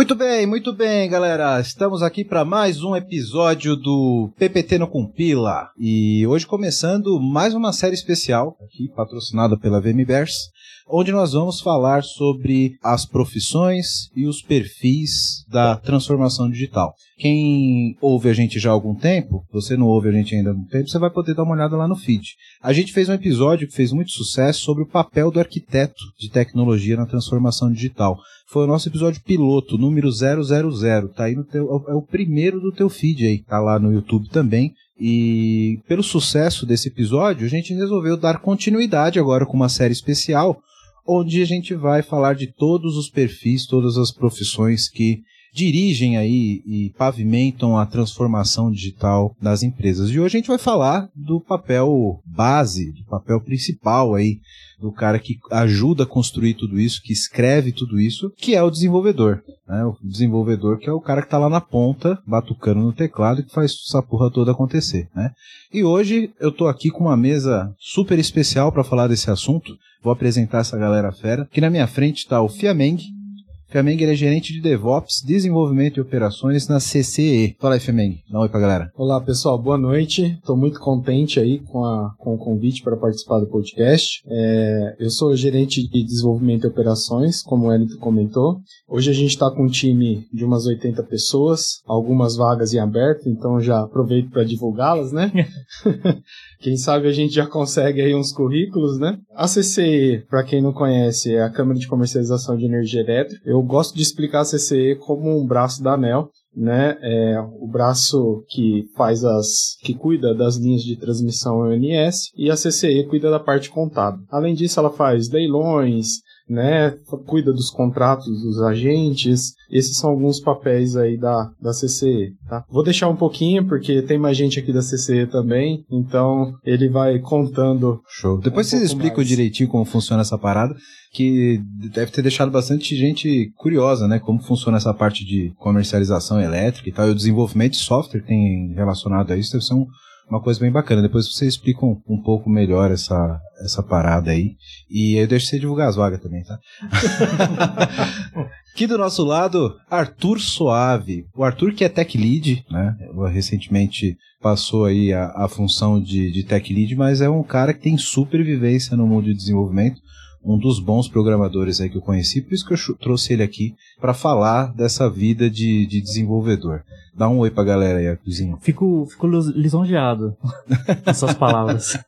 Muito bem, muito bem, galera. Estamos aqui para mais um episódio do PPT no Compila. E hoje começando mais uma série especial, aqui patrocinada pela VMverse, onde nós vamos falar sobre as profissões e os perfis da transformação digital. Quem ouve a gente já há algum tempo, você não ouve a gente ainda há algum tempo, você vai poder dar uma olhada lá no feed. A gente fez um episódio que fez muito sucesso sobre o papel do arquiteto de tecnologia na transformação digital. Foi o nosso episódio piloto, número 000. Tá aí no teu, é o primeiro do teu feed aí, tá lá no YouTube também. E pelo sucesso desse episódio, a gente resolveu dar continuidade agora com uma série especial, onde a gente vai falar de todos os perfis, todas as profissões que dirigem aí e pavimentam a transformação digital das empresas. E hoje a gente vai falar do papel base, do papel principal aí do cara que ajuda a construir tudo isso, que escreve tudo isso, que é o desenvolvedor. Né? O desenvolvedor que é o cara que está lá na ponta, batucando no teclado e que faz essa porra toda acontecer. Né? E hoje eu estou aqui com uma mesa super especial para falar desse assunto. Vou apresentar essa galera fera. Aqui na minha frente está o Fiameng, Femeng é gerente de DevOps, Desenvolvimento e Operações na CCE. Fala aí, Femeng. Dá um oi pra galera. Olá, pessoal. Boa noite. Estou muito contente aí com, a, com o convite para participar do podcast. É, eu sou gerente de Desenvolvimento e Operações, como o Elito comentou. Hoje a gente está com um time de umas 80 pessoas, algumas vagas em aberto, então já aproveito para divulgá-las, né? Quem sabe a gente já consegue aí uns currículos, né? A CCE, para quem não conhece, é a Câmara de Comercialização de Energia Elétrica. Eu gosto de explicar a CCE como um braço da ANEL, né? É o braço que faz as que cuida das linhas de transmissão ONS e a CCE cuida da parte contábil. Além disso, ela faz leilões, né, cuida dos contratos dos agentes. Esses são alguns papéis aí da, da CCE, tá? Vou deixar um pouquinho, porque tem mais gente aqui da CCE também, então ele vai contando. Show. Depois um vocês explicam direitinho como funciona essa parada, que deve ter deixado bastante gente curiosa, né, como funciona essa parte de comercialização elétrica e tal, e o desenvolvimento de software que tem relacionado a isso deve ser um uma coisa bem bacana. Depois vocês explicam um, um pouco melhor essa, essa parada aí. E eu deixo você divulgar as vagas também, tá? Aqui do nosso lado, Arthur Soave. O Arthur que é Tech Lead, né? Recentemente passou aí a, a função de, de Tech Lead, mas é um cara que tem super vivência no mundo de desenvolvimento um dos bons programadores aí que eu conheci, por isso que eu trouxe ele aqui para falar dessa vida de, de desenvolvedor. Dá um oi pra galera aí, Arthurzinho. Fico, fico lisonjeado com suas palavras.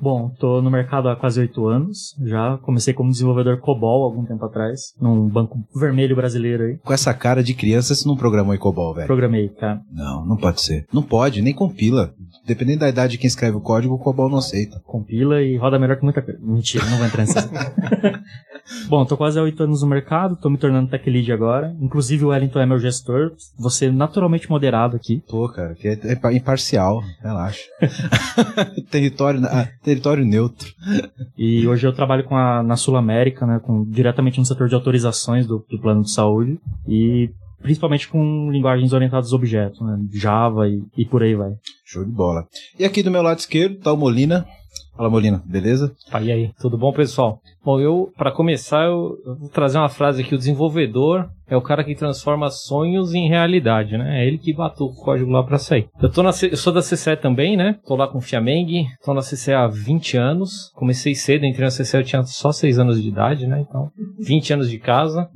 Bom, tô no mercado há quase oito anos. Já comecei como desenvolvedor COBOL algum tempo atrás, num banco vermelho brasileiro aí. Com essa cara de criança, você não programou em COBOL, velho? Programei, cara. Não, não pode ser. Não pode, nem compila. Dependendo da idade de quem escreve o código, o COBOL não aceita. Compila e roda melhor que muita coisa. Mentira, não vou entrar nessa. Bom, tô quase há oito anos no mercado, tô me tornando tech lead agora. Inclusive o Wellington é meu gestor. Você naturalmente moderado aqui. Tô, cara, que é, é imparcial, relaxa. território, ah, território neutro. E hoje eu trabalho com a, na Sul América, né, com, diretamente no setor de autorizações do, do plano de saúde. E principalmente com linguagens orientadas a objetos, né? Java e, e por aí vai. Show de bola. E aqui do meu lado esquerdo tá o Molina. Fala Molina, beleza? Ah, e aí, tudo bom, pessoal? Bom, eu, para começar, eu, eu, vou trazer uma frase aqui: o desenvolvedor é o cara que transforma sonhos em realidade, né? É ele que bateu o código lá para sair. Eu, tô na, eu sou da CCE também, né? Tô lá com o Fiameng, tô na CCE há 20 anos. Comecei cedo, entrei na CCE, eu tinha só 6 anos de idade, né? Então, 20 anos de casa.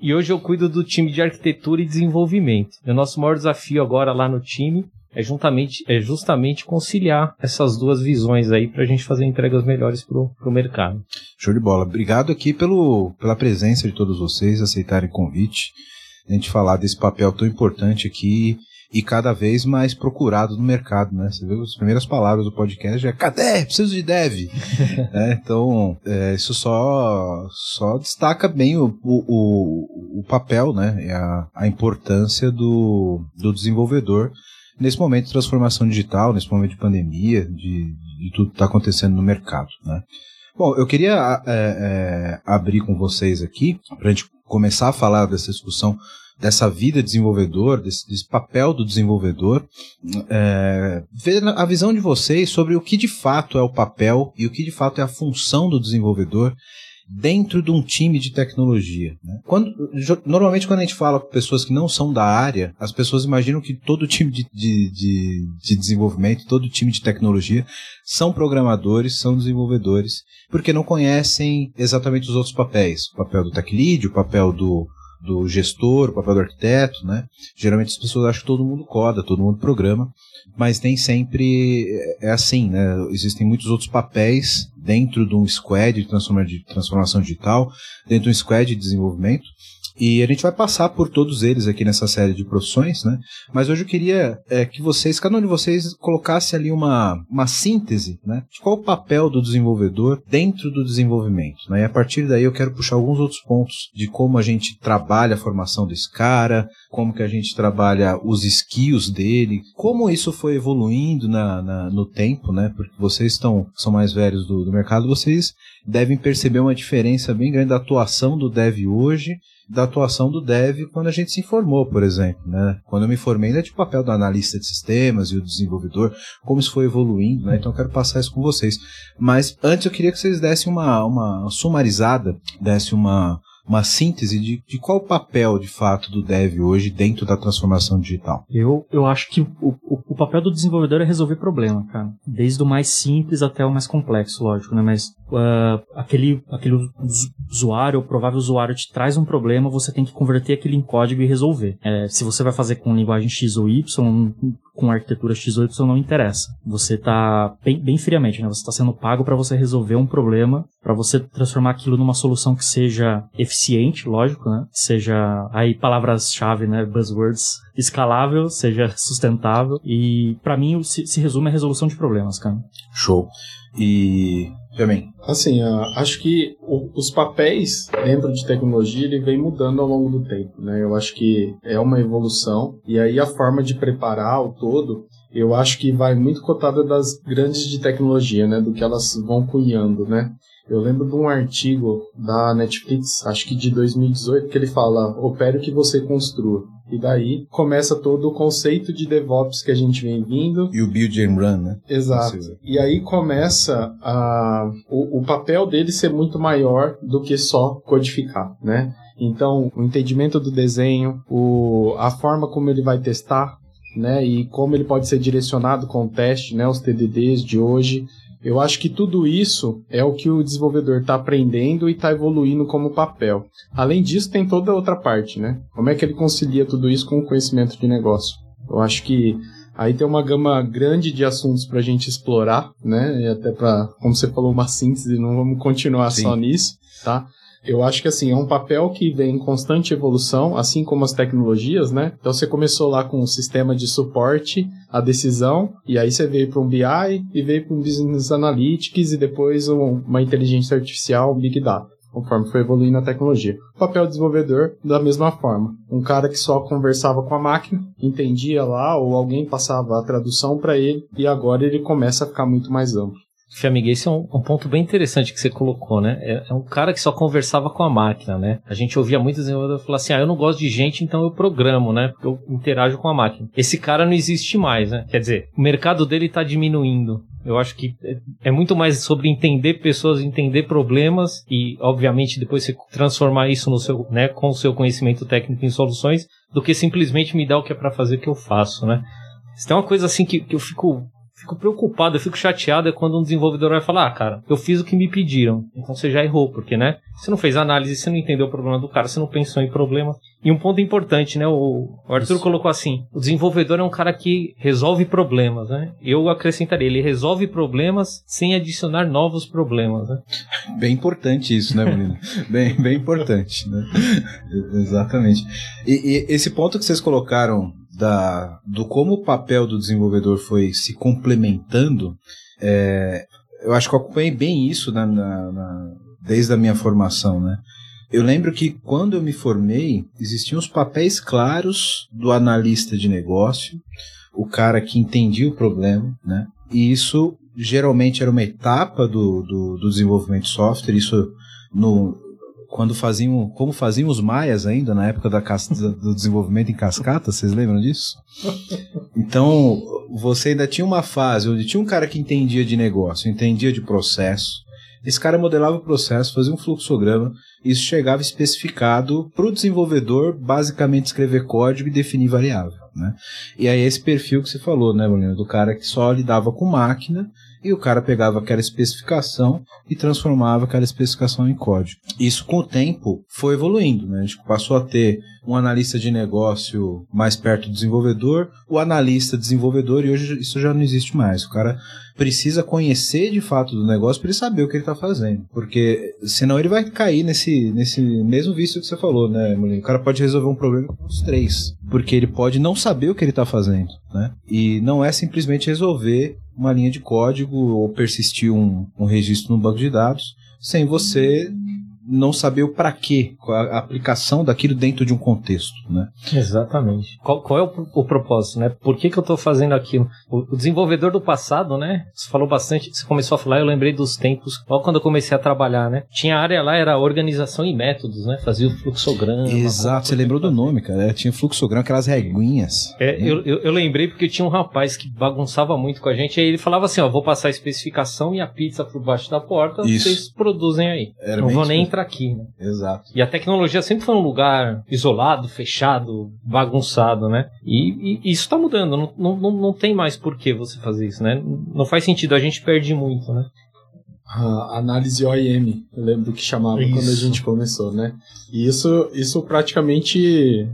E hoje eu cuido do time de arquitetura e desenvolvimento. E o nosso maior desafio agora lá no time é, juntamente, é justamente conciliar essas duas visões aí para a gente fazer entregas melhores para o mercado. Show de bola. Obrigado aqui pelo, pela presença de todos vocês, aceitarem o convite, a gente falar desse papel tão importante aqui e cada vez mais procurado no mercado, né? Você vê as primeiras palavras do podcast é cadê? Preciso de dev. é, então, é, isso só, só destaca bem o, o, o, papel, né? E a, a importância do, do desenvolvedor nesse momento de transformação digital, nesse momento de pandemia, de, de tudo que está acontecendo no mercado. Né? Bom, eu queria é, é, abrir com vocês aqui, para a gente começar a falar dessa discussão dessa vida desenvolvedor, desse, desse papel do desenvolvedor, é, ver a visão de vocês sobre o que de fato é o papel e o que de fato é a função do desenvolvedor dentro de um time de tecnologia. Né? Quando, normalmente, quando a gente fala com pessoas que não são da área, as pessoas imaginam que todo time de, de, de, de desenvolvimento, todo time de tecnologia são programadores, são desenvolvedores, porque não conhecem exatamente os outros papéis. O papel do tech lead, o papel do, do gestor, o papel do arquiteto, né? Geralmente as pessoas acham que todo mundo coda, todo mundo programa, mas nem sempre é assim, né? Existem muitos outros papéis dentro de um squad de transformação digital, dentro de um squad de desenvolvimento, e a gente vai passar por todos eles aqui nessa série de profissões, né? Mas hoje eu queria é, que vocês, cada um de vocês, colocasse ali uma, uma síntese, né? De qual o papel do desenvolvedor dentro do desenvolvimento, né? E a partir daí eu quero puxar alguns outros pontos de como a gente trabalha a formação desse cara, como que a gente trabalha os skills dele, como isso foi evoluindo na, na no tempo, né? Porque vocês estão, são mais velhos do, do mercado, vocês devem perceber uma diferença bem grande da atuação do dev hoje da atuação do dev quando a gente se informou, por exemplo. Né? Quando eu me formei, ainda o papel do analista de sistemas e o desenvolvedor, como isso foi evoluindo, né? então eu quero passar isso com vocês. Mas antes eu queria que vocês dessem uma, uma sumarizada, dessem uma, uma síntese de, de qual o papel, de fato, do dev hoje dentro da transformação digital? Eu, eu acho que o, o, o papel do desenvolvedor é resolver problema, cara. Desde o mais simples até o mais complexo, lógico, né? Mas uh, aquele, aquele usuário, o provável usuário te traz um problema, você tem que converter aquilo em código e resolver. É, se você vai fazer com linguagem X ou Y, com arquitetura X ou Y não interessa. Você está bem, bem friamente, né? Você está sendo pago para você resolver um problema, para você transformar aquilo numa solução que seja eficiente, lógico, né? Seja aí palavras-chave, né? Buzzwords, escalável, seja sustentável e para mim se, se resume a resolução de problemas, cara. Show. E também. Assim, uh, acho que os papéis dentro de tecnologia ele vem mudando ao longo do tempo, né? Eu acho que é uma evolução e aí a forma de preparar o todo, eu acho que vai muito cotada das grandes de tecnologia, né? Do que elas vão cunhando, né? Eu lembro de um artigo da Netflix, acho que de 2018, que ele fala: opere o que você construa. E daí começa todo o conceito de DevOps que a gente vem vindo. E o Build and Run, né? Exato. E aí começa a, o, o papel dele ser muito maior do que só codificar, né? Então, o entendimento do desenho, o, a forma como ele vai testar, né? E como ele pode ser direcionado com o teste, né? Os TDDs de hoje. Eu acho que tudo isso é o que o desenvolvedor está aprendendo e está evoluindo como papel. Além disso, tem toda a outra parte, né? Como é que ele concilia tudo isso com o conhecimento de negócio? Eu acho que aí tem uma gama grande de assuntos para a gente explorar, né? E até para, como você falou, uma síntese, não vamos continuar Sim. só nisso, tá? Eu acho que assim, é um papel que vem em constante evolução, assim como as tecnologias, né? Então você começou lá com um sistema de suporte à decisão, e aí você veio para um BI e veio para um Business Analytics e depois um, uma inteligência artificial, Big Data conforme foi evoluindo a tecnologia. O papel do desenvolvedor, da mesma forma. Um cara que só conversava com a máquina, entendia lá, ou alguém passava a tradução para ele, e agora ele começa a ficar muito mais amplo. Fiamiguei, esse é um, um, ponto bem interessante que você colocou, né? É, é, um cara que só conversava com a máquina, né? A gente ouvia muitos desenvolvedores falar assim, ah, eu não gosto de gente, então eu programo, né? Porque eu interajo com a máquina. Esse cara não existe mais, né? Quer dizer, o mercado dele está diminuindo. Eu acho que é, é muito mais sobre entender pessoas, entender problemas e, obviamente, depois você transformar isso no seu, né, com o seu conhecimento técnico em soluções, do que simplesmente me dar o que é para fazer que eu faço, né? Isso tem uma coisa assim que, que eu fico fico preocupado, eu fico chateado é quando um desenvolvedor vai falar, ah, cara, eu fiz o que me pediram. Então você já errou, porque, né? Você não fez análise, você não entendeu o problema do cara, você não pensou em problema. E um ponto importante, né? O, Arthur Isso. colocou assim: o desenvolvedor é um cara que resolve problemas, né? Eu acrescentaria, ele resolve problemas sem adicionar novos problemas, né? Bem importante isso, né, menino? bem, bem importante, né? Exatamente. E, e esse ponto que vocês colocaram da, do como o papel do desenvolvedor foi se complementando, é, eu acho que eu acompanhei bem isso na, na, na, desde a minha formação, né? Eu lembro que quando eu me formei, existiam os papéis claros do analista de negócio, o cara que entendia o problema, né? E isso geralmente era uma etapa do, do, do desenvolvimento de software, isso no, quando faziam, como faziam os maias ainda, na época da, do desenvolvimento em cascata, vocês lembram disso? Então, você ainda tinha uma fase onde tinha um cara que entendia de negócio, entendia de processo, Esse cara modelava o processo, fazia um fluxograma, isso chegava especificado para o desenvolvedor basicamente escrever código e definir variável. Né? E aí esse perfil que você falou, né, Molina, do cara que só lidava com máquina e o cara pegava aquela especificação e transformava aquela especificação em código. Isso com o tempo foi evoluindo, né? A gente passou a ter um analista de negócio mais perto do desenvolvedor, o analista desenvolvedor, e hoje isso já não existe mais. O cara precisa conhecer de fato do negócio para ele saber o que ele está fazendo. Porque senão ele vai cair nesse, nesse mesmo vício que você falou, né, Molina? O cara pode resolver um problema com os três. Porque ele pode não saber o que ele está fazendo, né? E não é simplesmente resolver uma linha de código ou persistir um, um registro no banco de dados sem você não saber o para quê, a aplicação daquilo dentro de um contexto, né? Exatamente. Qual, qual é o, o, propósito, né? Por que, que eu estou fazendo aquilo? O, o, desenvolvedor do passado, né? Você falou bastante, você começou a falar, eu lembrei dos tempos, logo quando eu comecei a trabalhar, né? Tinha área lá, era organização e métodos, né? Fazia o fluxograma. Exato, você lembrou do nome, cara. É, tinha fluxograma, aquelas reguinhas. É, né? eu, eu, eu, lembrei porque tinha um rapaz que bagunçava muito com a gente, aí ele falava assim, ó, vou passar a especificação e a pizza por baixo da porta, Isso. vocês produzem aí. Era não vou nem entrar aqui, né? Exato. E a tecnologia sempre foi um lugar isolado, fechado, bagunçado, né? E, e isso está mudando, não, não, não tem mais por que você fazer isso, né? Não faz sentido, a gente perde muito, né? A análise OIM, eu lembro que chamava isso. quando a gente começou, né? E isso, isso praticamente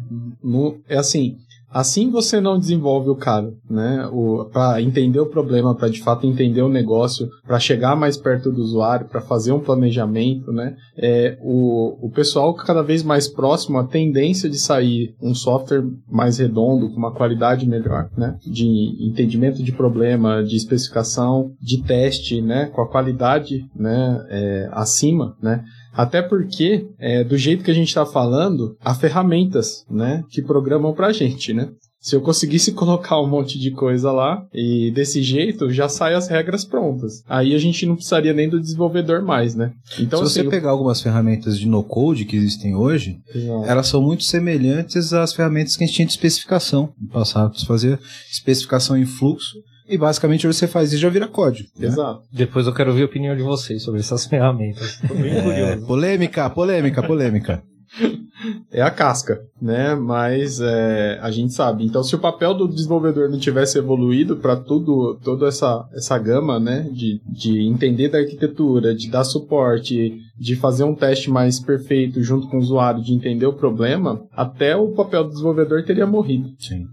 é assim, Assim você não desenvolve o cara, né? Para entender o problema, para de fato entender o negócio, para chegar mais perto do usuário, para fazer um planejamento, né? É, o, o pessoal cada vez mais próximo, a tendência de sair um software mais redondo, com uma qualidade melhor, né? De entendimento de problema, de especificação, de teste, né? Com a qualidade, né? É, acima, né? Até porque, é, do jeito que a gente está falando, há ferramentas, né, que programam para a gente, né? Se eu conseguisse colocar um monte de coisa lá e desse jeito já sai as regras prontas. Aí a gente não precisaria nem do desenvolvedor mais, né? Então, Se assim, você pegar algumas ferramentas de no-code que existem hoje, elas são muito semelhantes às ferramentas que a gente tinha de especificação no passado. Você fazia especificação em fluxo e basicamente você faz isso já vira código. Né? Exato. Depois eu quero ouvir a opinião de vocês sobre essas ferramentas. Tô bem é, curioso. Polêmica, polêmica, polêmica. é a casca, né? Mas é, a gente sabe. Então, se o papel do desenvolvedor não tivesse evoluído para tudo, toda essa, essa gama, né? De, de entender da arquitetura, de dar suporte, de fazer um teste mais perfeito junto com o usuário, de entender o problema, até o papel do desenvolvedor teria morrido. Sim.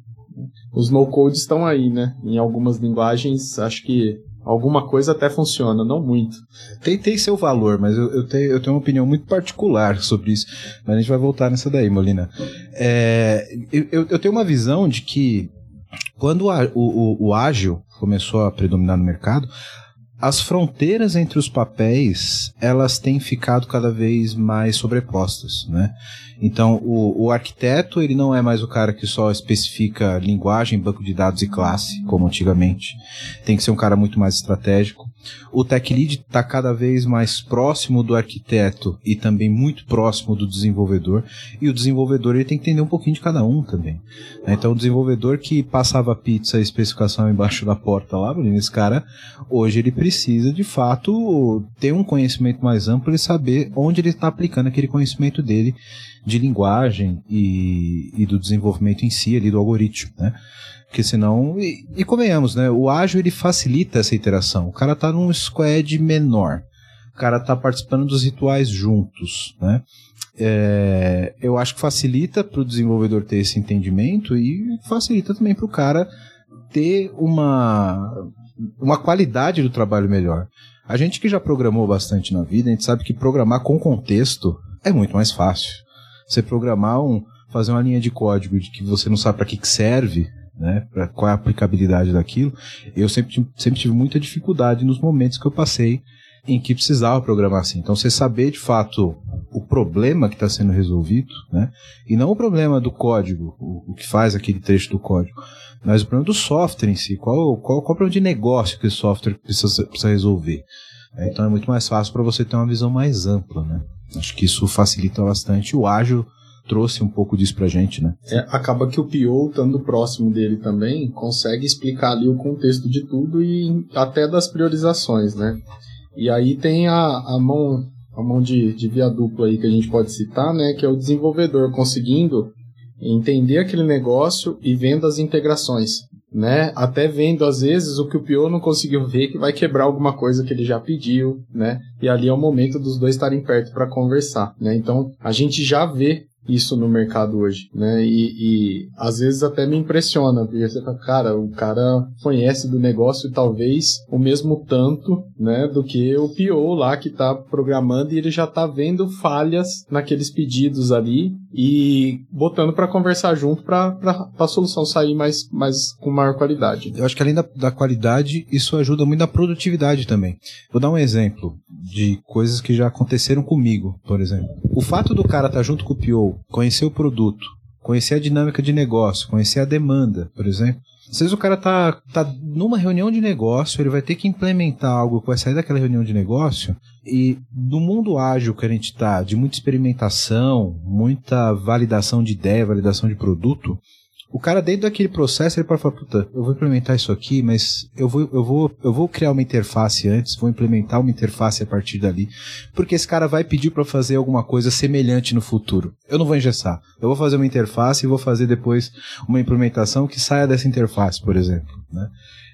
Os no-codes estão aí, né? Em algumas linguagens, acho que alguma coisa até funciona, não muito. Tem, tem seu valor, mas eu, eu, tenho, eu tenho uma opinião muito particular sobre isso. Mas a gente vai voltar nessa daí, Molina. É, eu, eu tenho uma visão de que quando o, o, o ágil começou a predominar no mercado, as fronteiras entre os papéis elas têm ficado cada vez mais sobrepostas, né? Então, o, o, arquiteto, ele não é mais o cara que só especifica linguagem, banco de dados e classe, como antigamente. Tem que ser um cara muito mais estratégico. O tech lead está cada vez mais próximo do arquiteto e também muito próximo do desenvolvedor. E o desenvolvedor ele tem que entender um pouquinho de cada um também. Né? Então, o desenvolvedor que passava pizza e especificação embaixo da porta lá, esse cara, hoje ele precisa de fato ter um conhecimento mais amplo e saber onde ele está aplicando aquele conhecimento dele de linguagem e, e do desenvolvimento em si, ali do algoritmo, né? Porque senão, e, e convenhamos, né? O ágil ele facilita essa interação. O cara tá num squad menor. O cara tá participando dos rituais juntos, né? É, eu acho que facilita para o desenvolvedor ter esse entendimento e facilita também para o cara ter uma, uma qualidade do trabalho melhor. A gente que já programou bastante na vida, a gente sabe que programar com contexto é muito mais fácil você programar um, fazer uma linha de código de que você não sabe para que, que serve, né, pra, qual é a aplicabilidade daquilo, eu sempre, sempre tive muita dificuldade nos momentos que eu passei em que precisava programar assim. Então, você saber de fato o problema que está sendo resolvido, né, e não o problema do código, o, o, que faz aquele trecho do código, mas o problema do software em si, qual, qual, qual o problema de negócio que o software precisa, precisa resolver. Então, é muito mais fácil para você ter uma visão mais ampla, né. Acho que isso facilita bastante. O ágil trouxe um pouco disso pra gente, né? É, acaba que o PO, estando próximo dele também, consegue explicar ali o contexto de tudo e até das priorizações, né? E aí tem a, a mão a mão de, de via dupla aí que a gente pode citar, né, que é o desenvolvedor conseguindo entender aquele negócio e vendo as integrações, né? Até vendo às vezes o que o PO não conseguiu ver que vai quebrar alguma coisa que ele já pediu, né? E ali é o momento dos dois estarem perto para conversar, né? Então a gente já vê isso no mercado hoje, né? E, e, às vezes até me impressiona, porque você fala, cara, o cara conhece do negócio talvez o mesmo tanto, né, do que o PO lá que está programando e ele já está vendo falhas naqueles pedidos ali e botando para conversar junto para a solução sair mais, mais com maior qualidade. Eu acho que além da, da qualidade, isso ajuda muito na produtividade também. Vou dar um exemplo de coisas que já aconteceram comigo, por exemplo. O fato do cara estar tá junto com o PO, conhecer o produto, conhecer a dinâmica de negócio, conhecer a demanda, por exemplo. Às vezes o cara tá, tá numa reunião de negócio, ele vai ter que implementar algo que vai sair daquela reunião de negócio, e no mundo ágil que a gente tá, de muita experimentação, muita validação de ideia, validação de produto, o cara dentro daquele processo ele pode falar, puta, eu vou implementar isso aqui, mas eu vou, eu vou, eu vou criar uma interface antes, vou implementar uma interface a partir dali, porque esse cara vai pedir para fazer alguma coisa semelhante no futuro. Eu não vou engessar. Eu vou fazer uma interface e vou fazer depois uma implementação que saia dessa interface, por exemplo, né?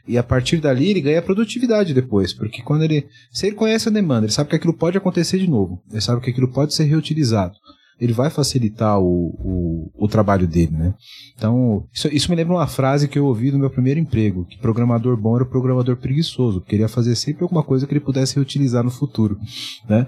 E a partir dali ele ganha produtividade depois, porque quando ele, se ele conhece a demanda, ele sabe que aquilo pode acontecer de novo, ele sabe que aquilo pode ser reutilizado ele vai facilitar o, o, o trabalho dele, né? Então, isso, isso, me lembra uma frase que eu ouvi no meu primeiro emprego, que programador bom era o programador preguiçoso, queria fazer sempre alguma coisa que ele pudesse reutilizar no futuro, né?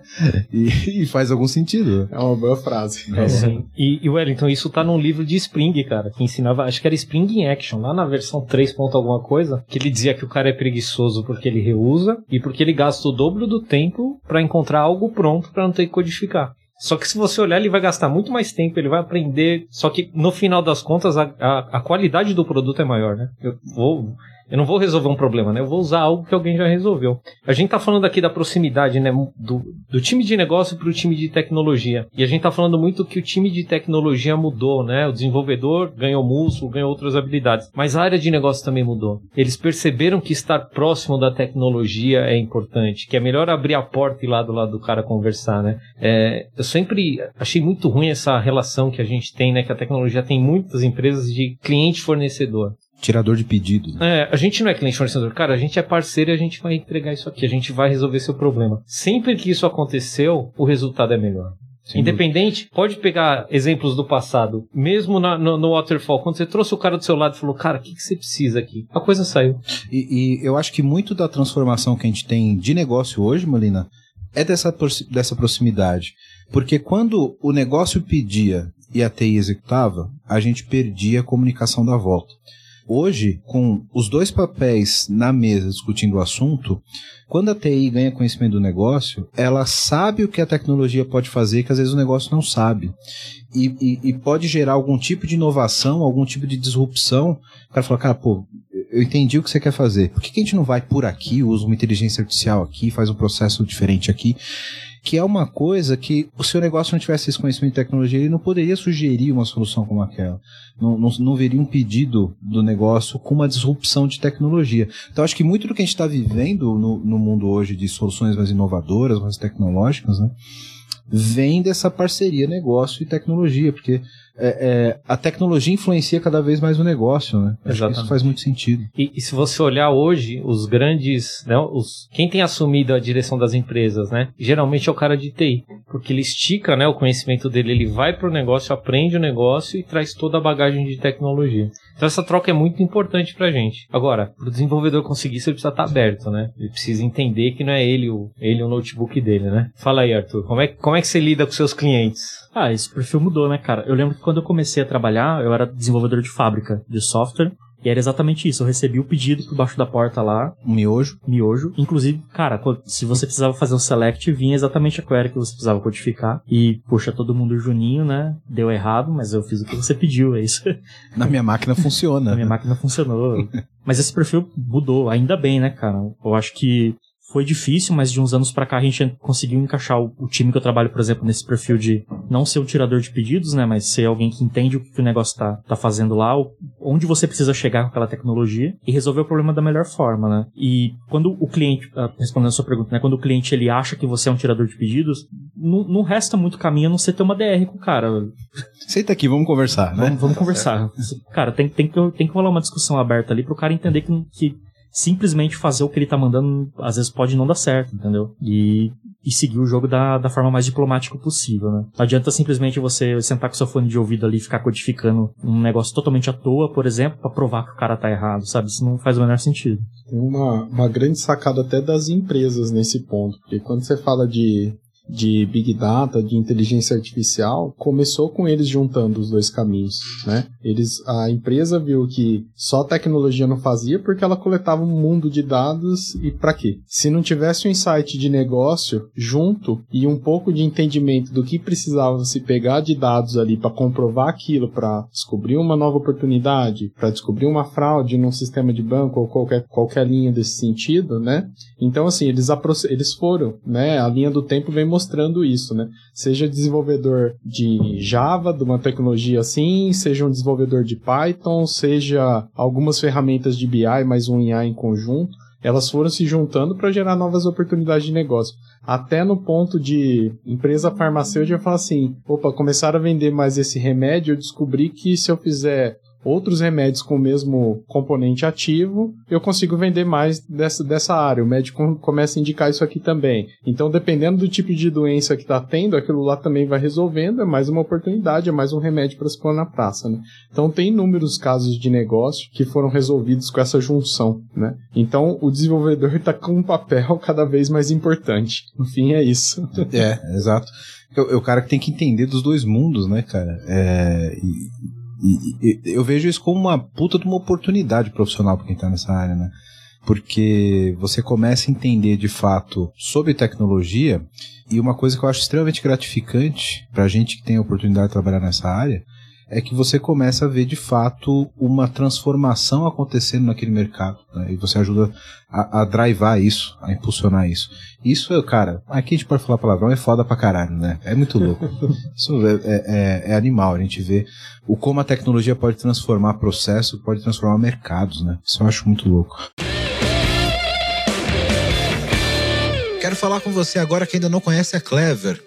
E, e faz algum sentido. É uma boa frase. É, sim. E, e, Wellington, isso tá num livro de Spring, cara, que ensinava, acho que era Spring in Action, lá na versão 3. alguma coisa, que ele dizia que o cara é preguiçoso porque ele reusa e porque ele gasta o dobro do tempo para encontrar algo pronto para não ter que codificar. Só que se você olhar, ele vai gastar muito mais tempo, ele vai aprender. Só que no final das contas, a, a, a qualidade do produto é maior, né? Eu vou eu não vou resolver um problema, né? Eu vou usar algo que alguém já resolveu. A gente tá falando aqui da proximidade, né? Do, do time de negócio para o time de tecnologia. E a gente tá falando muito que o time de tecnologia mudou, né? O desenvolvedor ganhou músculo, ganhou outras habilidades. Mas a área de negócio também mudou. Eles perceberam que estar próximo da tecnologia é importante, que é melhor abrir a porta e ir lá do lado do cara conversar, né? É, eu sempre achei muito ruim essa relação que a gente tem, né? Que a tecnologia tem muitas empresas de cliente-fornecedor tirador de pedido. Né? É, a gente não é cliente fornecedor. Cara, a gente é parceiro e a gente vai entregar isso aqui. A gente vai resolver seu problema. Sempre que isso aconteceu, o resultado é melhor. Sem Independente, dúvida. pode pegar exemplos do passado. Mesmo na, no, no, Waterfall, quando você trouxe o cara do seu lado e falou, cara, o que, que você precisa aqui? A coisa saiu. E, e, eu acho que muito da transformação que a gente tem de negócio hoje, Molina, é dessa, dessa proximidade. Porque quando o negócio pedia e a TI executava, a gente perdia a comunicação da volta. Hoje, com os dois papéis na mesa discutindo o assunto, quando a TI ganha conhecimento do negócio, ela sabe o que a tecnologia pode fazer que às vezes o negócio não sabe. E, e, e pode gerar algum tipo de inovação, algum tipo de disrupção. O cara fala, cara, pô, eu entendi o que você quer fazer. Por que, que a gente não vai por aqui, usa uma inteligência artificial aqui, faz um processo diferente aqui? Que é uma coisa que o seu negócio não tivesse esse conhecimento de tecnologia, ele não poderia sugerir uma solução como aquela. Não, não, não veria um pedido do negócio com uma disrupção de tecnologia. Então, acho que muito do que a gente está vivendo no, no mundo hoje de soluções mais inovadoras, mais tecnológicas, né, vem dessa parceria negócio e tecnologia, porque é, é, a tecnologia influencia cada vez mais o negócio, né? Exatamente. isso faz muito sentido. E, e, se você olhar hoje, os grandes, né, os, quem tem assumido a direção das empresas, né? Geralmente é o cara de TI, porque ele estica, né, o conhecimento dele, ele vai para o negócio, aprende o negócio e traz toda a bagagem de tecnologia. Então essa troca é muito importante para gente. Agora, para o desenvolvedor conseguir isso, ele precisa estar tá aberto, né? Ele precisa entender que não é ele o, ele o notebook dele, né? Fala aí, Arthur, como é, como é que você lida com seus clientes? Ah, esse perfil mudou, né, cara? Eu lembro que quando eu comecei a trabalhar, eu era desenvolvedor de fábrica de software. E era exatamente isso. Eu recebi o pedido por baixo da porta lá. Um miojo. Miojo. Inclusive, cara, se você precisava fazer um select, vinha exatamente a query que você precisava codificar. E, puxa, todo mundo juninho, né? Deu errado, mas eu fiz o que você pediu, é isso. Na minha máquina funciona. Na minha máquina funcionou. mas esse perfil mudou, ainda bem, né, cara? Eu acho que foi difícil, mas de uns anos para cá a gente conseguiu encaixar o, o, time que eu trabalho, por exemplo, nesse perfil de não ser o tirador de pedidos, né, mas ser alguém que entende o que o negócio tá, tá fazendo lá, onde você precisa chegar com aquela tecnologia e resolver o problema da melhor forma, né? E quando o cliente, ah, respondendo a sua pergunta, né? Quando o cliente ele acha que você é um tirador de pedidos, não, não resta muito caminho a não ser ter uma DR com o cara. Senta aqui, vamos conversar, né? Vamos, vamos conversar. Cara, tem, tem, que, tem que rolar uma discussão aberta ali pro cara entender que, que simplesmente fazer o que ele tá mandando, às vezes pode não dar certo, entendeu? E, e seguir o jogo da, da forma mais diplomática possível, né? Não adianta simplesmente você sentar com seu fone de ouvido ali e ficar codificando um negócio totalmente à toa, por exemplo, para provar que o cara tá errado, sabe? Isso não faz o menor sentido. Uma, uma grande sacada até das empresas nesse ponto, porque quando você fala de de Big Data, de inteligência artificial, começou com eles juntando os dois caminhos, né? Eles, a empresa viu que só tecnologia não fazia porque ela coletava um mundo de dados e para quê? Se não tivesse um insight de negócio junto e um pouco de entendimento do que precisava se pegar de dados ali para comprovar aquilo, para descobrir uma nova oportunidade, para descobrir uma fraude num sistema de banco ou qualquer, qualquer linha desse sentido, né? Então assim, eles, eles foram, né? A linha do tempo vem isso, né? Seja desenvolvedor de Java, de uma tecnologia assim, seja um desenvolvedor de Python, seja algumas ferramentas de BI mais um IA em conjunto, elas foram se juntando para gerar novas oportunidades de negócio. Até no ponto de empresa farmacêutica falar assim: opa, começaram a vender mais esse remédio, eu descobri que se eu fizer outros remédios com o mesmo componente ativo, eu consigo vender mais dessa, dessa área. O médico começa a indicar isso aqui também. Então, dependendo do tipo de doença que está tendo, aquilo lá também vai resolvendo, é mais uma oportunidade, é mais um remédio para se pôr na praça. Né? Então, tem inúmeros casos de negócio que foram resolvidos com essa junção. Né? Então, o desenvolvedor está com um papel cada vez mais importante. No fim, é isso. É, exato. É o cara que tem que entender dos dois mundos, né, cara? É, e e, eu vejo isso como uma puta de uma oportunidade profissional para quem está nessa área, né? Porque você começa a entender de fato sobre tecnologia e uma coisa que eu acho extremamente gratificante para gente que tem a oportunidade de trabalhar nessa área é que você começa a ver de fato uma transformação acontecendo naquele mercado. Né? E você ajuda a, a drivar isso, a impulsionar isso. Isso, cara, aqui a gente pode falar palavrão, é foda pra caralho, né? É muito louco. Isso é, é, é, é animal, a gente vê o como a tecnologia pode transformar processo, pode transformar mercados, né? Isso eu acho muito louco. Quero falar com você agora que ainda não conhece a Clever.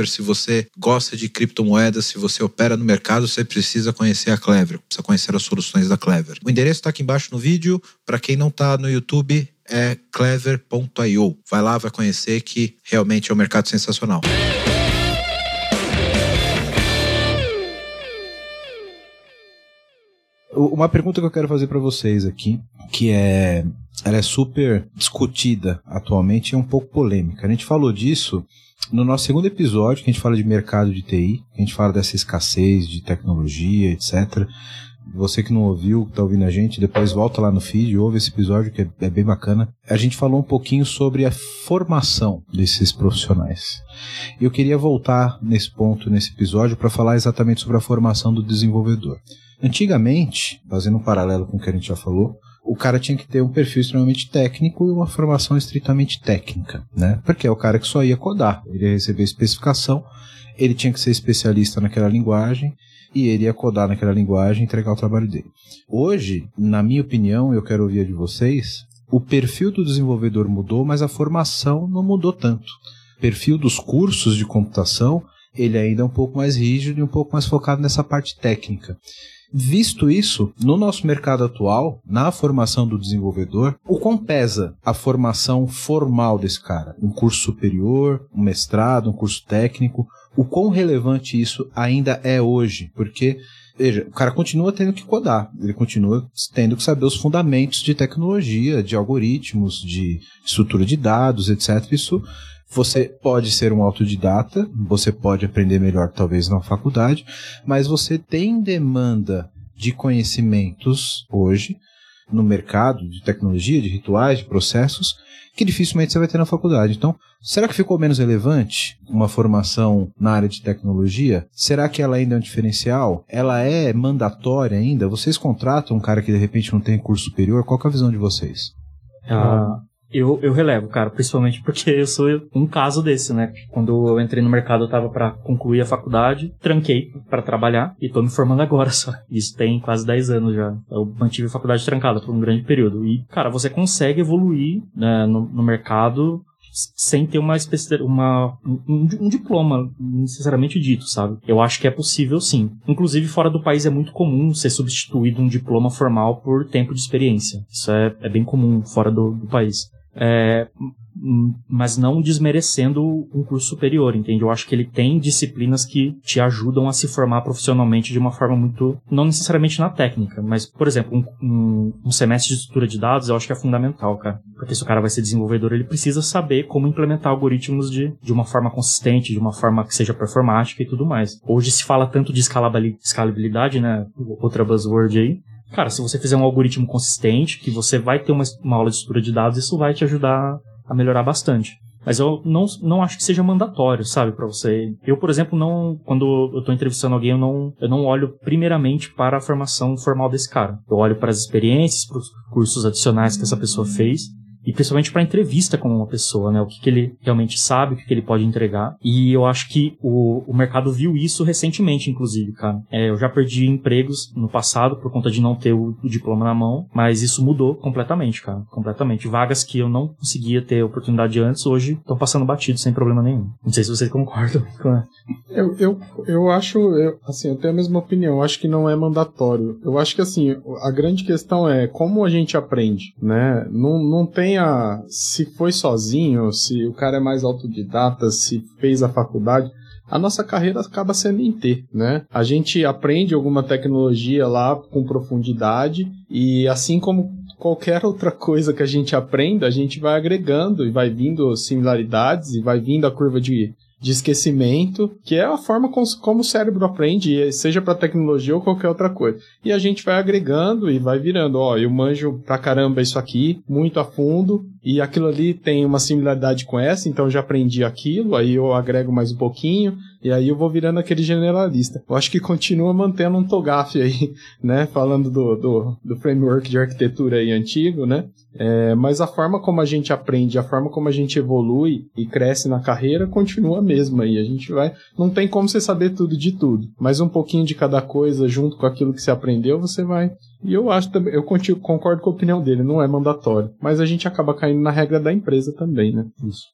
Clever. Se você gosta de criptomoedas, se você opera no mercado, você precisa conhecer a Clever, precisa conhecer as soluções da Clever. O endereço está aqui embaixo no vídeo. Para quem não está no YouTube, é clever.io. Vai lá, vai conhecer que realmente é um mercado sensacional. Uma pergunta que eu quero fazer para vocês aqui, que é, ela é super discutida atualmente, é um pouco polêmica. A gente falou disso no nosso segundo episódio, que a gente fala de mercado de TI, a gente fala dessa escassez de tecnologia, etc. Você que não ouviu, que está ouvindo a gente, depois volta lá no feed, ouve esse episódio que é, é bem bacana. A gente falou um pouquinho sobre a formação desses profissionais. Eu queria voltar nesse ponto, nesse episódio, para falar exatamente sobre a formação do desenvolvedor. Antigamente, fazendo um paralelo com o que a gente já falou, o cara tinha que ter um perfil extremamente técnico e uma formação estritamente técnica, né? Porque é o cara que só ia codar, ele ia receber especificação, ele tinha que ser especialista naquela linguagem e ele ia codar naquela linguagem e entregar o trabalho dele. Hoje, na minha opinião, eu quero ouvir de vocês, o perfil do desenvolvedor mudou, mas a formação não mudou tanto. O perfil dos cursos de computação, ele ainda é um pouco mais rígido e um pouco mais focado nessa parte técnica. Visto isso, no nosso mercado atual, na formação do desenvolvedor, o quão pesa a formação formal desse cara? Um curso superior, um mestrado, um curso técnico? O quão relevante isso ainda é hoje? Porque veja, o cara continua tendo que codar, ele continua tendo que saber os fundamentos de tecnologia, de algoritmos, de estrutura de dados, etc. Isso você pode ser um autodidata, você pode aprender melhor talvez na faculdade, mas você tem demanda de conhecimentos hoje no mercado de tecnologia, de rituais, de processos, que dificilmente você vai ter na faculdade. Então, será que ficou menos relevante uma formação na área de tecnologia? Será que ela ainda é um diferencial? Ela é mandatória ainda? Vocês contratam um cara que de repente não tem curso superior? Qual é a visão de vocês? Ah, eu, eu relevo, cara, principalmente porque eu sou um caso desse, né? Quando eu entrei no mercado, eu tava para concluir a faculdade, tranquei para trabalhar e tô me formando agora só. Isso tem quase 10 anos já. Eu mantive a faculdade trancada por um grande período. E, cara, você consegue evoluir né, no, no mercado sem ter uma, uma um, um, diploma necessariamente dito, sabe? Eu acho que é possível sim. Inclusive, fora do país é muito comum ser substituído um diploma formal por tempo de experiência. Isso é, é bem comum fora do, do país. É, mas não desmerecendo um curso superior, entende? Eu acho que ele tem disciplinas que te ajudam a se formar profissionalmente de uma forma muito. não necessariamente na técnica, mas, por exemplo, um, um, um, semestre de estrutura de dados eu acho que é fundamental, cara. Porque se o cara vai ser desenvolvedor, ele precisa saber como implementar algoritmos de, de uma forma consistente, de uma forma que seja performática e tudo mais. Hoje se fala tanto de escalabilidade, né? Outra buzzword aí. Cara, se você fizer um algoritmo consistente, que você vai ter uma, uma aula de estrutura de dados, isso vai te ajudar a melhorar bastante. Mas eu não, não acho que seja mandatório, sabe, para você. Eu, por exemplo, não, quando eu tô entrevistando alguém, eu não, eu não olho primeiramente para a formação formal desse cara. Eu olho para as experiências, para os cursos adicionais que essa pessoa fez e principalmente para entrevista com uma pessoa, né? O que, que ele realmente sabe, o que, que ele pode entregar. E eu acho que o, o mercado viu isso recentemente, inclusive, cara. É, eu já perdi empregos no passado por conta de não ter o, o, diploma na mão, mas isso mudou completamente, cara. Completamente. Vagas que eu não conseguia ter oportunidade antes, hoje estão passando batido sem problema nenhum. Não sei se vocês concordam com eu, eu, eu acho, eu, assim, eu tenho a mesma opinião. Eu acho que não é mandatório. Eu acho que, assim, a grande questão é como a gente aprende, né? Não, não tem Se foi sozinho, se o cara é mais autodidata, se fez a faculdade, a nossa carreira acaba sendo em T, né? A gente aprende alguma tecnologia lá com profundidade e assim como qualquer outra coisa que a gente aprenda, a gente vai agregando e vai vindo similaridades e vai vindo a curva de de esquecimento, que é a forma como, como o cérebro aprende, seja para tecnologia ou qualquer outra coisa. E a gente vai agregando e vai virando, ó, eu manjo pra caramba isso aqui, muito a fundo, e aquilo ali tem uma similaridade com essa, então já aprendi aquilo, aí eu agrego mais um pouquinho, e aí eu vou virando aquele generalista. Eu acho que continua mantendo um TOGAF aí, né, falando do, do, do framework de arquitetura aí antigo, né, é, mas a forma como a gente aprende, a forma como a gente evolui e cresce na carreira continua a mesma e a gente vai. Não tem como você saber tudo de tudo, mas um pouquinho de cada coisa junto com aquilo que você aprendeu, você vai. E eu acho também, eu concordo com a opinião dele, não é mandatório, mas a gente acaba caindo na regra da empresa também, né? Isso.